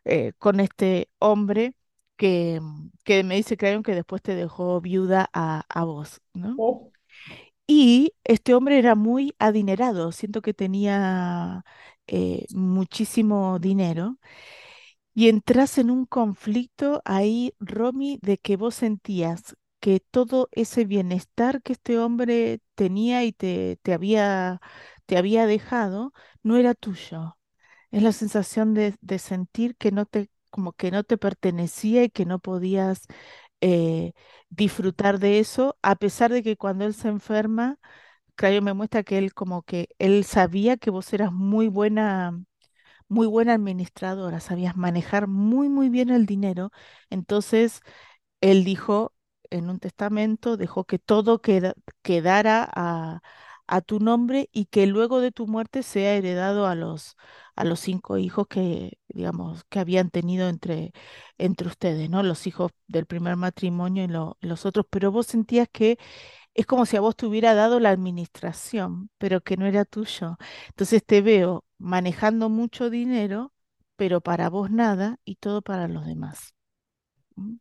eh, con este hombre que, que me dice Crayon que después te dejó viuda a, a vos, ¿no? Oh, Y este hombre era muy adinerado, siento que tenía eh, muchísimo dinero y entras en un conflicto ahí, Romy, de que vos sentías que todo ese bienestar que este hombre tenía y te, te había, te había dejado no era tuyo. Es la sensación de, de sentir que no te, como que no te pertenecía y que no podías eh, disfrutar de eso, a pesar de que cuando él se enferma, Crayo me muestra que él como que él sabía que vos eras muy buena muy buena administradora, sabías manejar muy, muy bien el dinero. Entonces, él dijo en un testamento, dejó que todo queda- quedara a, a tu nombre y que luego de tu muerte sea heredado a los, a los cinco hijos que, digamos, que habían tenido entre, entre ustedes, ¿no? Los hijos del primer matrimonio y lo- los otros, pero vos sentías que es como si a vos te hubiera dado la administración, pero que no era tuyo. Entonces te veo manejando mucho dinero, pero para vos nada y todo para los demás. ¿m?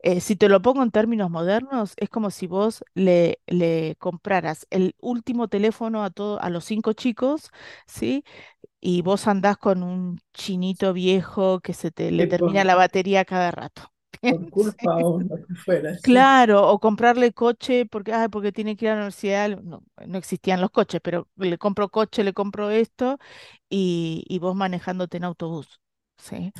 Eh, si te lo pongo en términos modernos, es como si vos le, le compraras el último teléfono a todo, a los cinco chicos, ¿sí? Y vos andás con un chinito viejo que se te le termina la batería cada rato. Por culpa o lo que. Claro, o comprarle coche porque, ay, porque tiene que ir a la universidad. No, no existían los coches, pero le compro coche, le compro esto y, y vos manejándote en autobús. ¿sí?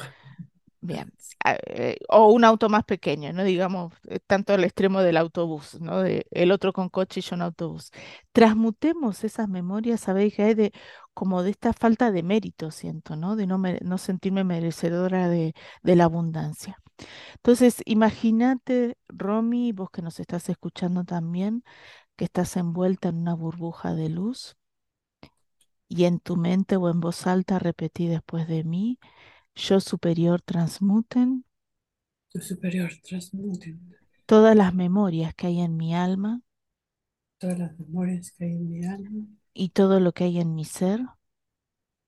Bien. Eh, o un auto más pequeño, no digamos eh, tanto al extremo del autobús, ¿no? De el otro con coche y yo en autobús. Transmutemos esas memorias, sabéis que hay de como de esta falta de mérito, siento, ¿no? De no, no sentirme merecedora de, de la abundancia. Entonces, imagínate, Romy, vos que nos estás escuchando también, que estás envuelta en una burbuja de luz y en tu mente o en voz alta repetí después de mí, yo superior transmuten. Tu superior transmuten. Todas las memorias que hay en mi alma. Todas las memorias que hay en mi alma, y todo lo que hay en mi ser.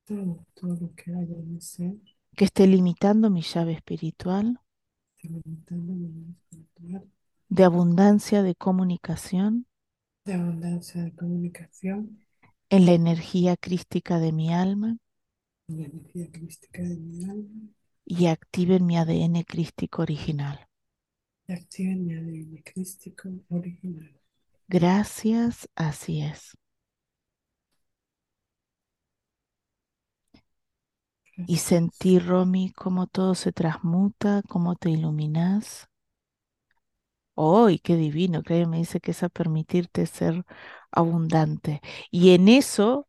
Todo, todo lo que hay en mi ser, que esté limitando mi llave espiritual de abundancia de comunicación de abundancia de comunicación en la energía crística de mi alma y la energía crística de mi alma y activen mi ADN crístico original. y activen mi ADN crístico original. Gracias, así es. Y sentí, Romy, cómo todo se transmuta, cómo te iluminas. ¡Ay, qué divino! Me dice que es a permitirte ser abundante. Y en eso,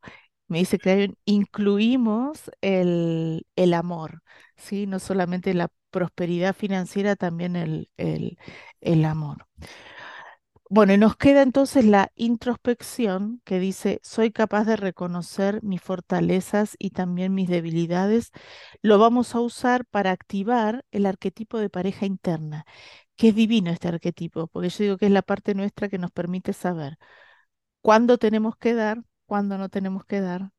me dice que incluimos el, el amor, ¿sí? No solamente la prosperidad financiera, también el, el, el amor. Bueno, y nos queda entonces la introspección que dice, soy capaz de reconocer mis fortalezas y también mis debilidades. Lo vamos a usar para activar el arquetipo de pareja interna, que es divino este arquetipo, porque yo digo que es la parte nuestra que nos permite saber cuándo tenemos que dar, cuándo no tenemos que dar,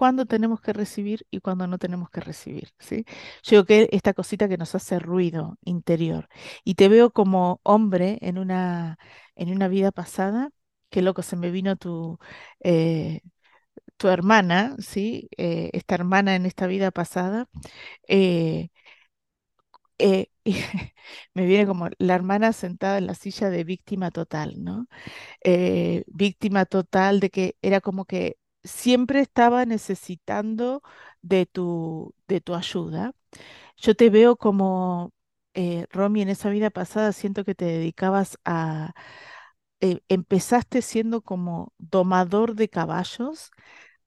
cuándo tenemos que recibir y cuándo no tenemos que recibir, ¿sí? Yo digo que esta cosita que nos hace ruido interior. Y te veo como hombre en una, en una vida pasada, qué loco, se me vino tu, eh, tu hermana, ¿sí? Eh, esta hermana en esta vida pasada. eh, <laughs> me viene como la hermana sentada en la silla de víctima total, ¿no? víctima total de que era como que siempre estaba necesitando de tu, de tu ayuda. Yo te veo como, eh, Romy, en esa vida pasada siento que te dedicabas a, eh, empezaste siendo como domador de caballos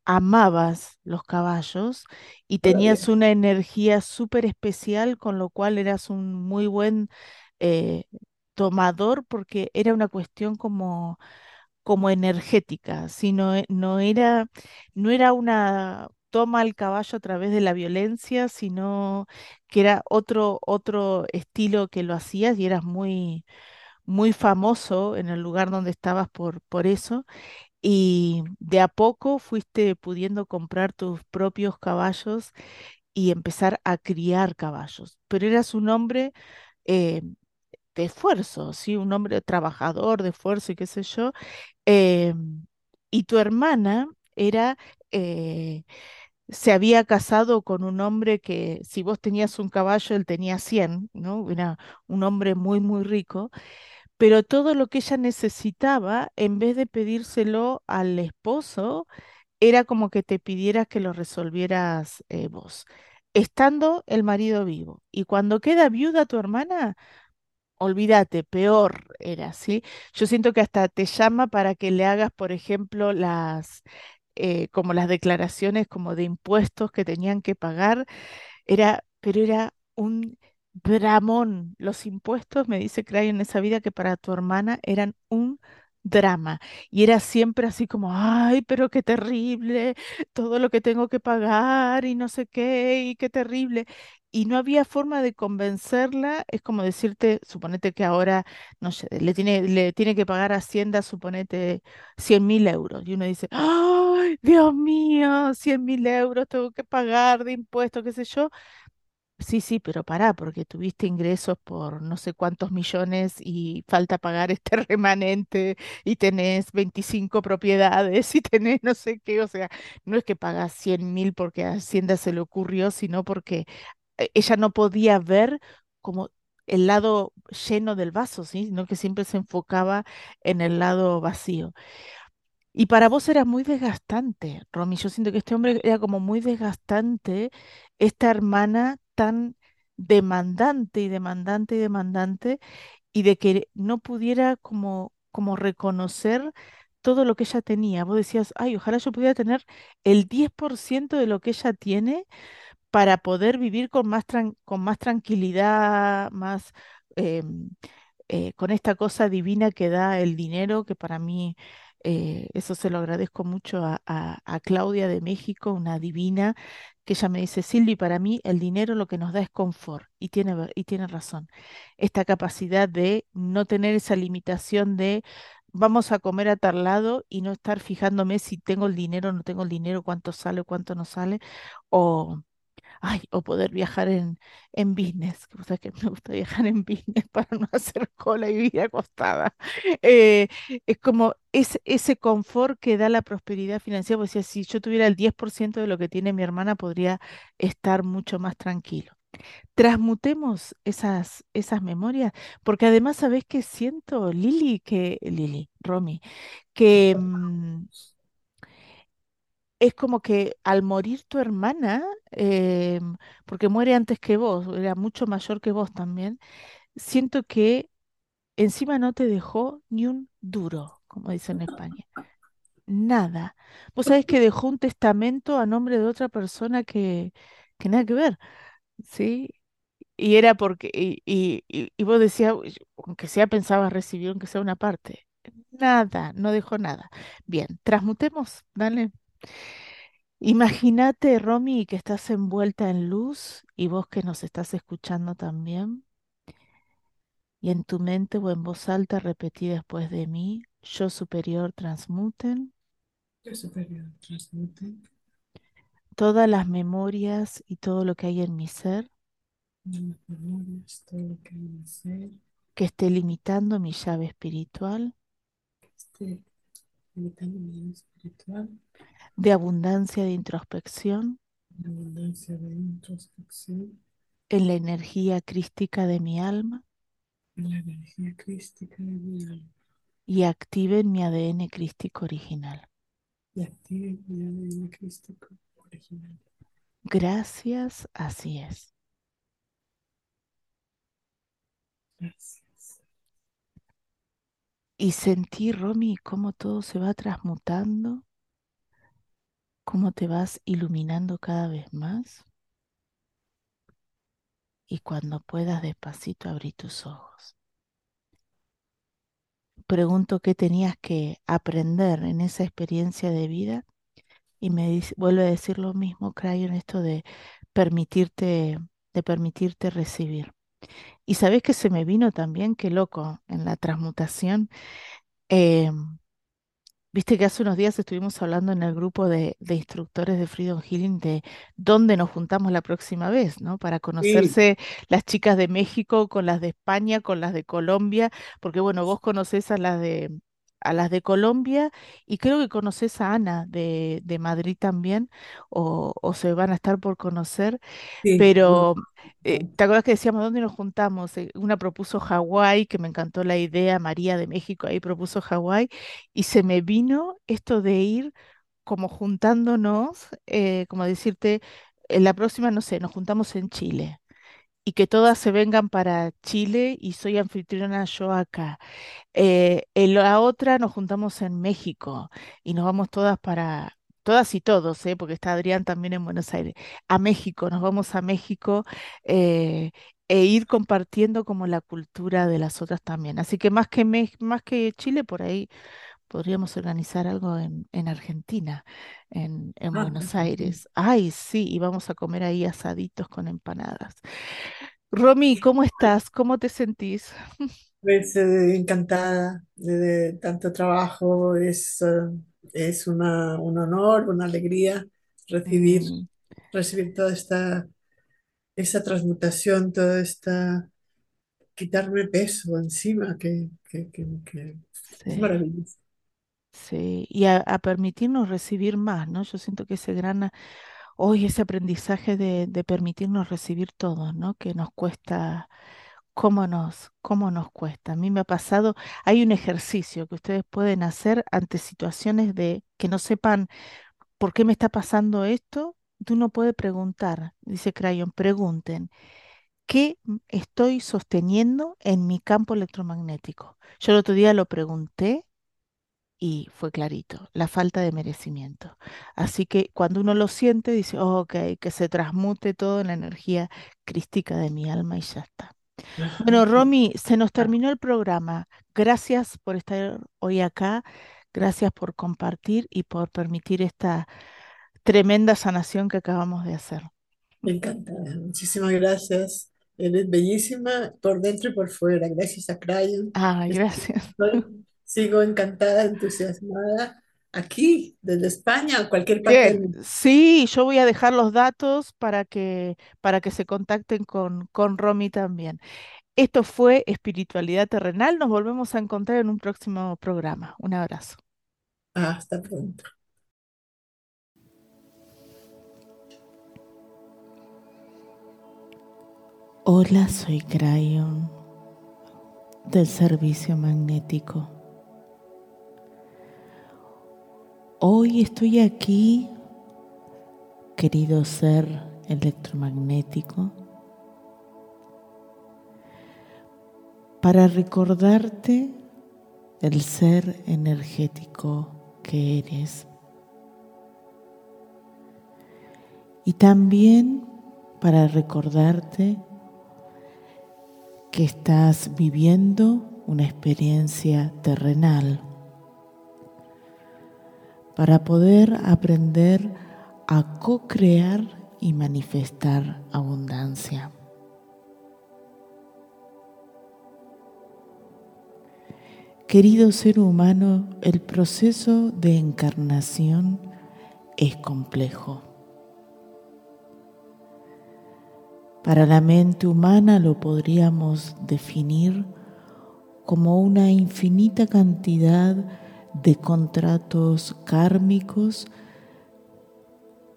amabas los caballos y tenías una energía súper especial, con lo cual eras un muy buen eh, tomador porque era una cuestión como, como energética, sino no, no era, no era una toma al caballo a través de la violencia, sino que era otro, otro estilo que lo hacías y eras muy, muy famoso en el lugar donde estabas por, por eso. Y de a poco fuiste pudiendo comprar tus propios caballos y empezar a criar caballos. Pero eras un hombre eh, de esfuerzo, ¿sí? Un hombre trabajador, de esfuerzo y qué sé yo. Eh, y tu hermana era, eh, se había casado con un hombre que si vos tenías un caballo, él tenía 100, ¿no? Era un hombre muy, muy rico pero todo lo que ella necesitaba, en vez de pedírselo al esposo, era como que te pidiera que lo resolvieras eh, vos, estando el marido vivo. Y cuando queda viuda tu hermana, olvídate, peor era, ¿sí? Yo siento que hasta te llama para que le hagas, por ejemplo, las, eh, como las declaraciones como de impuestos que tenían que pagar era, pero era un dramón. Los impuestos, me dice Cray en esa vida, que para tu hermana eran un drama. Y era siempre así como, ay, pero qué terrible, todo lo que tengo que pagar y no sé qué, y qué terrible. Y no había forma de convencerla, es como decirte, suponete que ahora, no sé, le tiene, le tiene que pagar a Hacienda, suponete, cien mil euros. Y uno dice, ay, Dios mío, cien mil euros tengo que pagar de impuestos, qué sé yo. Sí, sí, pero pará, porque tuviste ingresos por no sé cuántos millones y falta pagar este <laughs> remanente y tenés 25 propiedades y tenés no sé qué, o sea, no es que pagas cien mil porque a Hacienda se le ocurrió, sino porque ella no podía ver como el lado lleno del vaso, ¿sí? Sino que siempre se enfocaba en el lado vacío. Y para vos era muy desgastante, Romy. Yo siento que este hombre era como muy desgastante, esta hermana tan demandante y demandante y demandante, y de que no pudiera como, como reconocer todo lo que ella tenía. Vos decías, ay, ojalá yo pudiera tener el 10% de lo que ella tiene para poder vivir con más, con más tranquilidad, más em, eh, con esta cosa divina que da el dinero, que para mí eh, eso se lo agradezco mucho a, Claudia de México, una divina, que ella me dice, Silvi, para mí el dinero lo que nos da es confort, y tiene, y tiene razón, esta capacidad de no tener esa limitación de... Vamos a comer a tal lado y no estar fijándome si tengo el dinero o no tengo el dinero, cuánto sale, cuánto no sale, o, Ay, o poder viajar en, en business, que me gusta viajar en business <laughs> para no hacer cola y vivir acostada. Eh, es como ese, ese confort que da la prosperidad financiera, porque si yo tuviera el 10% de lo que tiene mi hermana, podría estar mucho más tranquilo. Transmutemos esas, esas memorias, porque además, ¿sabés qué siento, Lili? Que, Lili, Romy, que es como que al morir tu hermana, eh, porque muere antes que vos, era mucho mayor que vos también, siento que encima no te dejó ni un duro, como dicen en España. Nada. Vos sabés que dejó un testamento a nombre de otra persona que, que nada que ver, ¿sí? Y era porque, y, y, y- vos decías, "Uy, aunque sea pensabas recibir, aunque sea una parte. Nada, no dejó nada. Bien, transmutemos, dale. Imagínate, Romy, que estás envuelta en luz y vos que nos estás escuchando también, y en tu mente o en voz alta repetí después de mí, yo superior transmuten Yo superior transmute todas las memorias y todo lo que hay en mi ser las memorias, todo lo que hay en ser, que esté limitando mi llave espiritual que esté limitando mi vida espiritual, de abundancia de introspección la abundancia de introspección, en la energía crística de mi alma en la energía crística de mi alma y activen mi ADN crístico original. y active mi ADN crístico original. Gracias, así es. Gracias. Y sentí, Romy, cómo todo se va transmutando cómo te vas iluminando cada vez más. Y cuando puedas despacito abrir tus ojos. Pregunto qué tenías que aprender en esa experiencia de vida y me dice, vuelve a decir lo mismo, en esto de permitirte, de permitirte recibir. Y sabes que se me vino también, qué loco, en la transmutación. Em, Viste que hace unos días estuvimos hablando en el grupo de, instructores de Freedom Healing de dónde nos juntamos la próxima vez, ¿no? Para conocerse las chicas de México con las de España, con las de Colombia, porque bueno, vos conocés a las de a las de Colombia y creo que conoces a Ana de, de Madrid también, o, o, se van a estar por conocer. Pero, eh, ¿te acuerdas que decíamos dónde nos juntamos? Eh, una propuso Hawái, que me encantó la idea, María de México ahí propuso Hawái, y se me vino esto de ir como juntándonos, eh, como decirte, en la próxima, no sé, nos juntamos en Chile y que todas se vengan para Chile y soy anfitriona yo acá. en la otra nos juntamos en México y nos vamos todas para, todas y todos, ¿eh? porque está Adrián también en Buenos Aires, a México, nos vamos a México eh, e ir compartiendo como la cultura de las otras también. Así que más que, más que Chile, por ahí podríamos organizar algo en, Argentina, en, ah, Buenos Aires. Ay, sí, y vamos a comer ahí asaditos con empanadas. Romy, ¿cómo estás? ¿Cómo te sentís? <laughs> Pues eh, encantada de, tanto trabajo, es, eh, es una, un honor, una alegría recibir, mm. recibir toda esta, esa transmutación, toda esta, quitarme peso encima, que, es maravilloso. Sí, y a, permitirnos recibir más, ¿no? Yo siento que ese gran, hoy ese aprendizaje de, de permitirnos recibir todo, ¿no? Que nos cuesta cómo nos, cómo nos cuesta. A mí me ha pasado, hay un ejercicio que ustedes pueden hacer ante situaciones de que no sepan por qué me está pasando esto. Tú no puedes preguntar, dice Crayon, pregunten, ¿qué estoy sosteniendo en mi campo electromagnético? Yo el otro día lo pregunté y fue clarito, la falta de merecimiento. Así que cuando uno lo siente, dice, ok, que se transmute todo en la energía crística de mi alma y ya está. <laughs> Bueno, Romy, se nos terminó el programa. Gracias por estar hoy acá, gracias por compartir y por permitir esta tremenda sanación que acabamos de hacer. Me encanta, muchísimas gracias. Eres bellísima por dentro y por fuera. Gracias a Crayon. Ah, gracias. <laughs> sigo encantada, entusiasmada aquí, desde España, o cualquier parte del Sí, yo voy a dejar los datos para que, para que se contacten con, con Romy también. Esto fue Espiritualidad Terrenal. Nos volvemos a encontrar en un próximo programa. Un abrazo. Hasta pronto. Hola, soy Crayon del Servicio Magnético. Hoy estoy aquí, querido ser electromagnético, para recordarte el ser energético que eres. Y también para recordarte que estás viviendo una experiencia terrenal para poder aprender a co-crear y manifestar abundancia. Querido ser humano, el proceso de encarnación es complejo. Para la mente humana lo podríamos definir como una infinita cantidad de contratos kármicos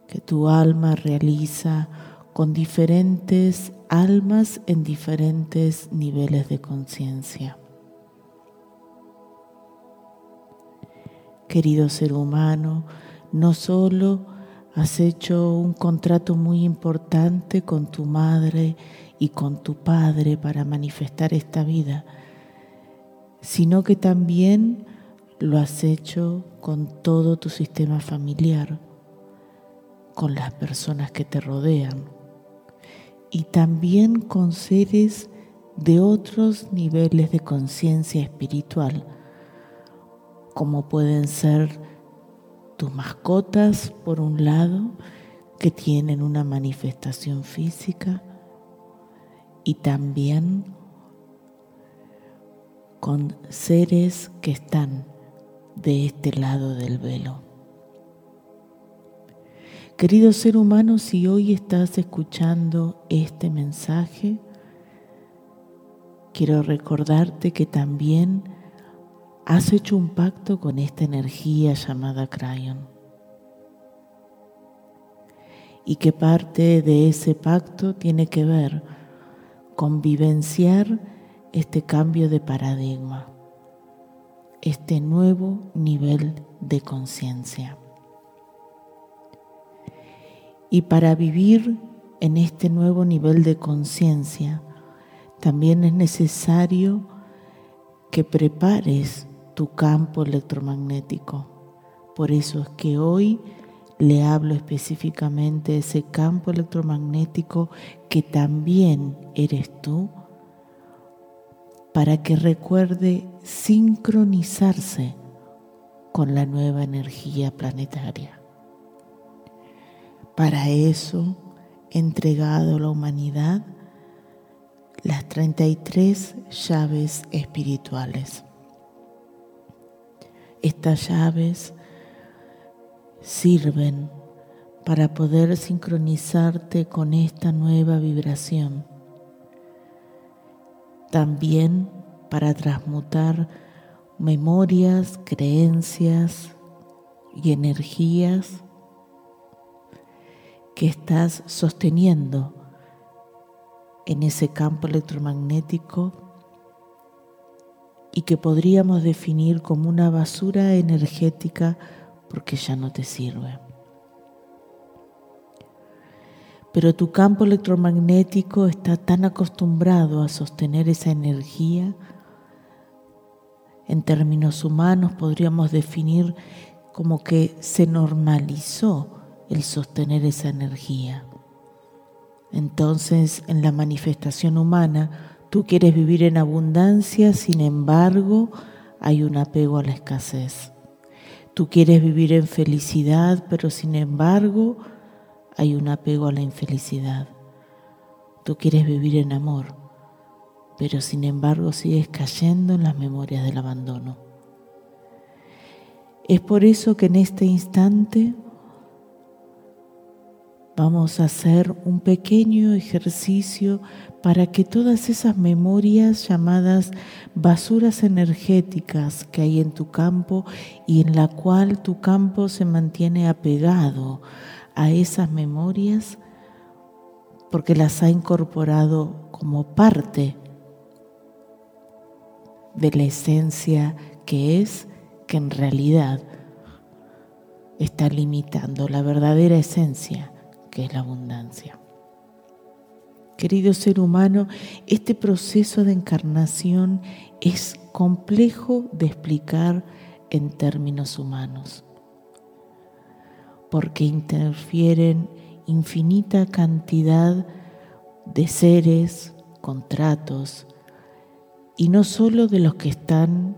que tu alma realiza con diferentes almas en diferentes niveles de conciencia. Querido ser humano, no solo has hecho un contrato muy importante con tu madre y con tu padre para manifestar esta vida, sino que también lo has hecho con todo tu sistema familiar, con las personas que te rodean y también con seres de otros niveles de conciencia espiritual, como pueden ser tus mascotas, por un lado, que tienen una manifestación física, y también con seres que están de este lado del velo. Querido ser humano, si hoy estás escuchando este mensaje, quiero recordarte que también has hecho un pacto con esta energía llamada Crayon. Y que parte de ese pacto tiene que ver con vivenciar este cambio de paradigma, este nuevo nivel de conciencia. Y para vivir en este nuevo nivel de conciencia, también es necesario que prepares tu campo electromagnético. Por eso es que hoy le hablo específicamente de ese campo electromagnético que también eres tú, para que recuerde sincronizarse con la nueva energía planetaria. Para eso, entregado a la humanidad las 33 llaves espirituales. Estas llaves sirven para poder sincronizarte con esta nueva vibración. También para transmutar memorias, creencias y energías que estás sosteniendo en ese campo electromagnético y que podríamos definir como una basura energética porque ya no te sirve. Pero tu campo electromagnético está tan acostumbrado a sostener esa energía, en términos humanos podríamos definir como que se normalizó el sostener esa energía. Entonces, en la manifestación humana, tú quieres vivir en abundancia, sin embargo, hay un apego a la escasez. Tú quieres vivir en felicidad, pero sin embargo hay un apego a la infelicidad. Tú quieres vivir en amor, pero sin embargo sigues cayendo en las memorias del abandono. Es por eso que en este instante vamos a hacer un pequeño ejercicio para que todas esas memorias llamadas basuras energéticas que hay en tu campo y en la cual tu campo se mantiene apegado a esas memorias porque las ha incorporado como parte de la esencia que es, que en realidad está limitando la verdadera esencia que es la abundancia. Querido ser humano, este proceso de encarnación es complejo de explicar en términos humanos, porque interfieren infinita cantidad de seres, contratos, y no solo de los que están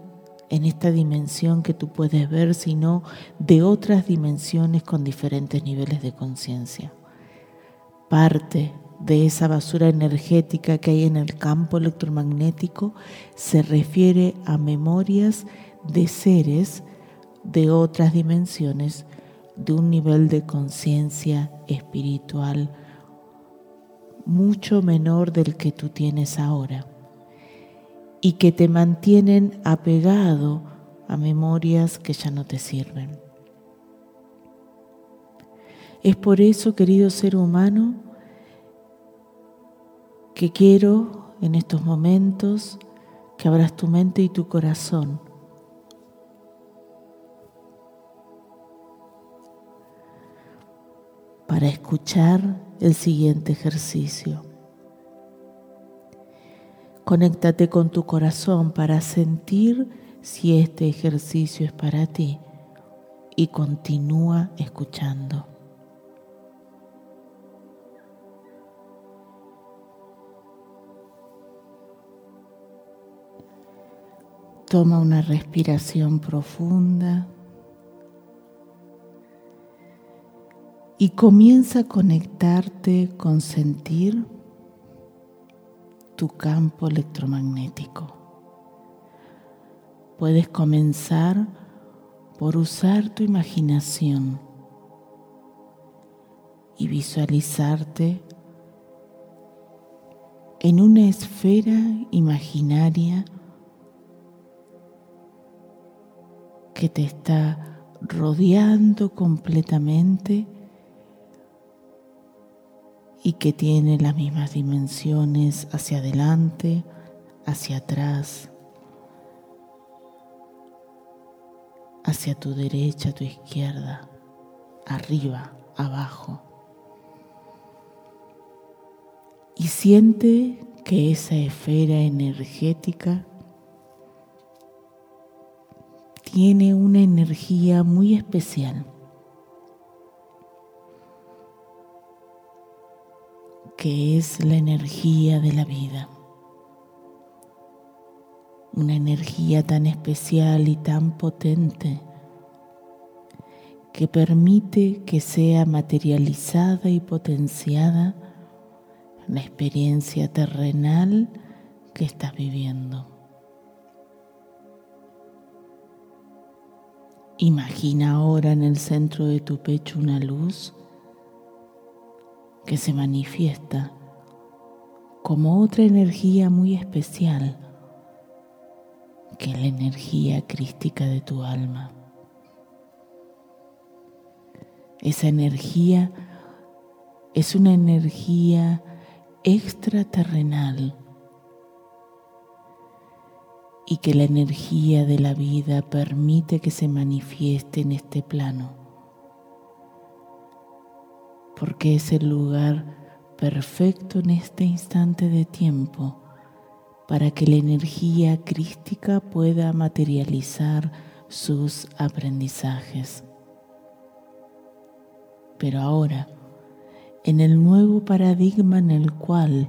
en esta dimensión que tú puedes ver, sino de otras dimensiones con diferentes niveles de conciencia. Parte de esa basura energética que hay en el campo electromagnético se refiere a memorias de seres de otras dimensiones, de un nivel de conciencia espiritual mucho menor del que tú tienes ahora y que te mantienen apegado a memorias que ya no te sirven. Es por eso, querido ser humano, que quiero en estos momentos que abras tu mente y tu corazón para escuchar el siguiente ejercicio. Conéctate con tu corazón para sentir si este ejercicio es para ti y continúa escuchando. Toma una respiración profunda y comienza a conectarte con sentir tu campo electromagnético. Puedes comenzar por usar tu imaginación y visualizarte en una esfera imaginaria que te está rodeando completamente y que tiene las mismas dimensiones hacia adelante, hacia atrás, hacia tu derecha, tu izquierda, arriba, abajo. Y siente que esa esfera energética tiene una energía muy especial. Que es la energía de la vida. Una energía tan especial y tan potente que permite que sea materializada y potenciada la experiencia terrenal que estás viviendo. Imagina ahora en el centro de tu pecho una luz que se manifiesta como otra energía muy especial que la energía crística de tu alma. Esa energía es una energía extraterrenal y que la energía de la vida permite que se manifieste en este plano, porque es el lugar perfecto en este instante de tiempo para que la energía crística pueda materializar sus aprendizajes. Pero ahora, en el nuevo paradigma en el cual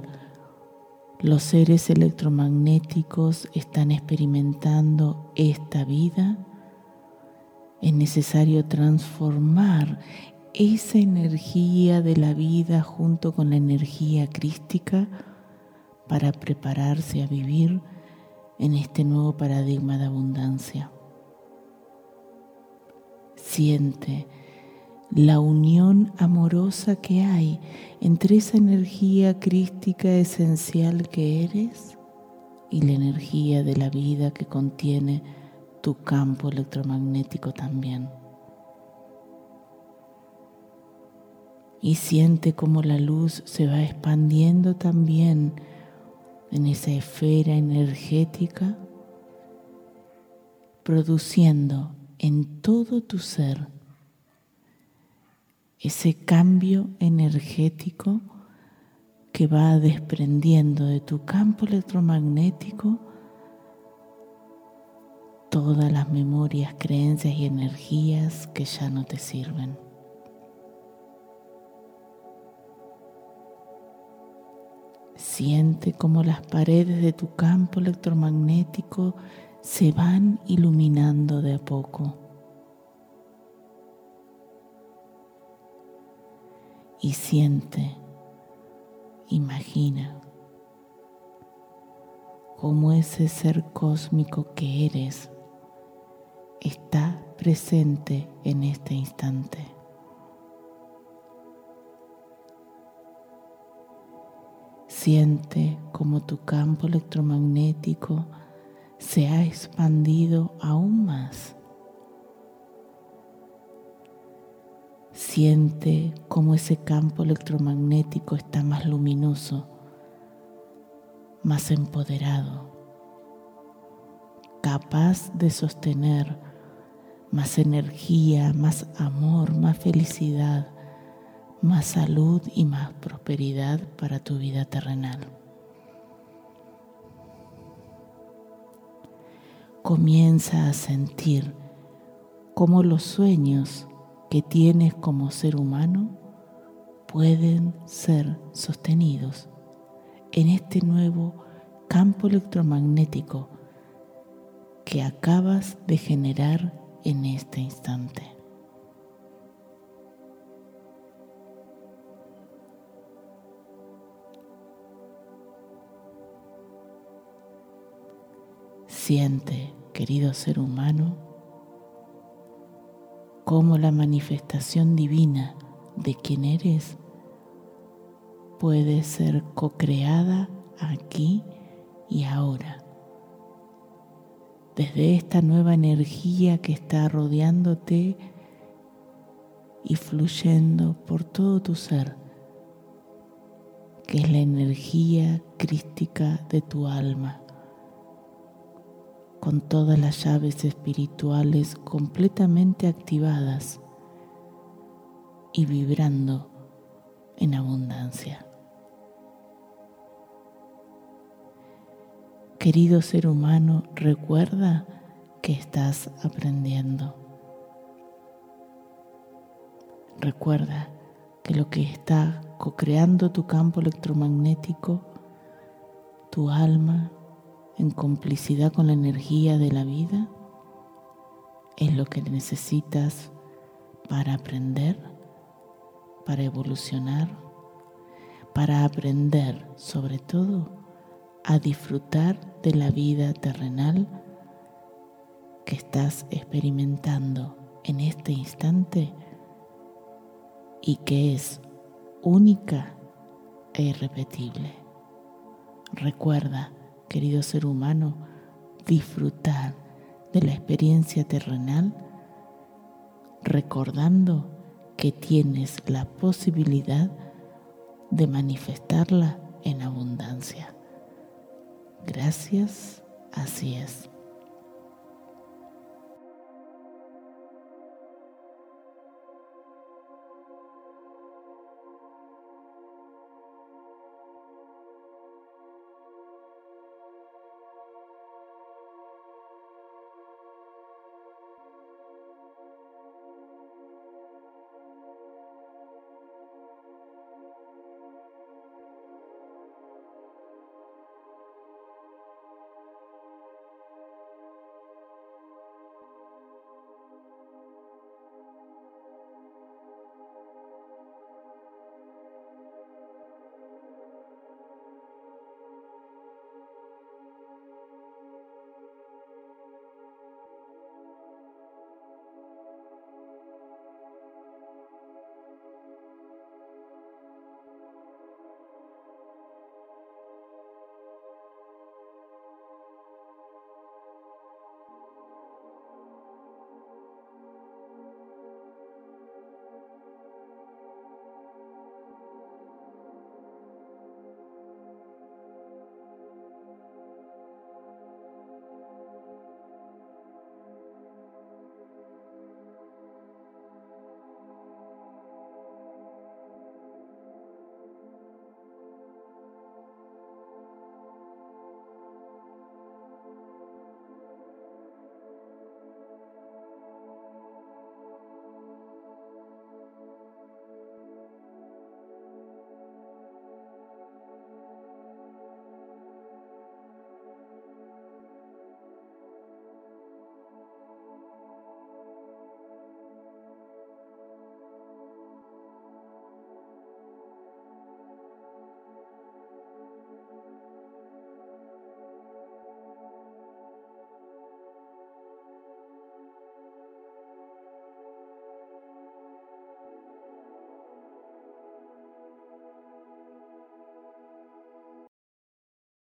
los seres electromagnéticos están experimentando esta vida, es necesario transformar esa energía de la vida junto con la energía crística para prepararse a vivir en este nuevo paradigma de abundancia. Siente la unión amorosa que hay entre esa energía crística esencial que eres y la energía de la vida que contiene tu campo electromagnético también. Y siente cómo la luz se va expandiendo también en esa esfera energética, produciendo en todo tu ser ese cambio energético que va desprendiendo de tu campo electromagnético todas las memorias, creencias y energías que ya no te sirven. Siente como las paredes de tu campo electromagnético se van iluminando de a poco. y siente, imagina cómo ese ser cósmico que eres está presente en este instante. Siente como tu campo electromagnético se ha expandido aún más. Siente cómo ese campo electromagnético está más luminoso, más empoderado, capaz de sostener más energía, más amor, más felicidad, más salud y más prosperidad para tu vida terrenal. Comienza a sentir cómo los sueños que tienes como ser humano pueden ser sostenidos en este nuevo campo electromagnético que acabas de generar en este instante. Siente, querido ser humano, cómo la manifestación divina de quien eres puede ser co-creada aquí y ahora. Desde esta nueva energía que está rodeándote y fluyendo por todo tu ser, que es la energía crística de tu alma, con todas las llaves espirituales completamente activadas y vibrando en abundancia. Querido ser humano, recuerda que estás aprendiendo. Recuerda que lo que está co-creando tu campo electromagnético, tu alma, en complicidad con la energía de la vida, es lo que necesitas para aprender, para evolucionar, para aprender sobre todo a disfrutar de la vida terrenal que estás experimentando en este instante y que es única e irrepetible. Recuerda, querido ser humano, disfrutar de la experiencia terrenal recordando que tienes la posibilidad de manifestarla en abundancia. Gracias, así es.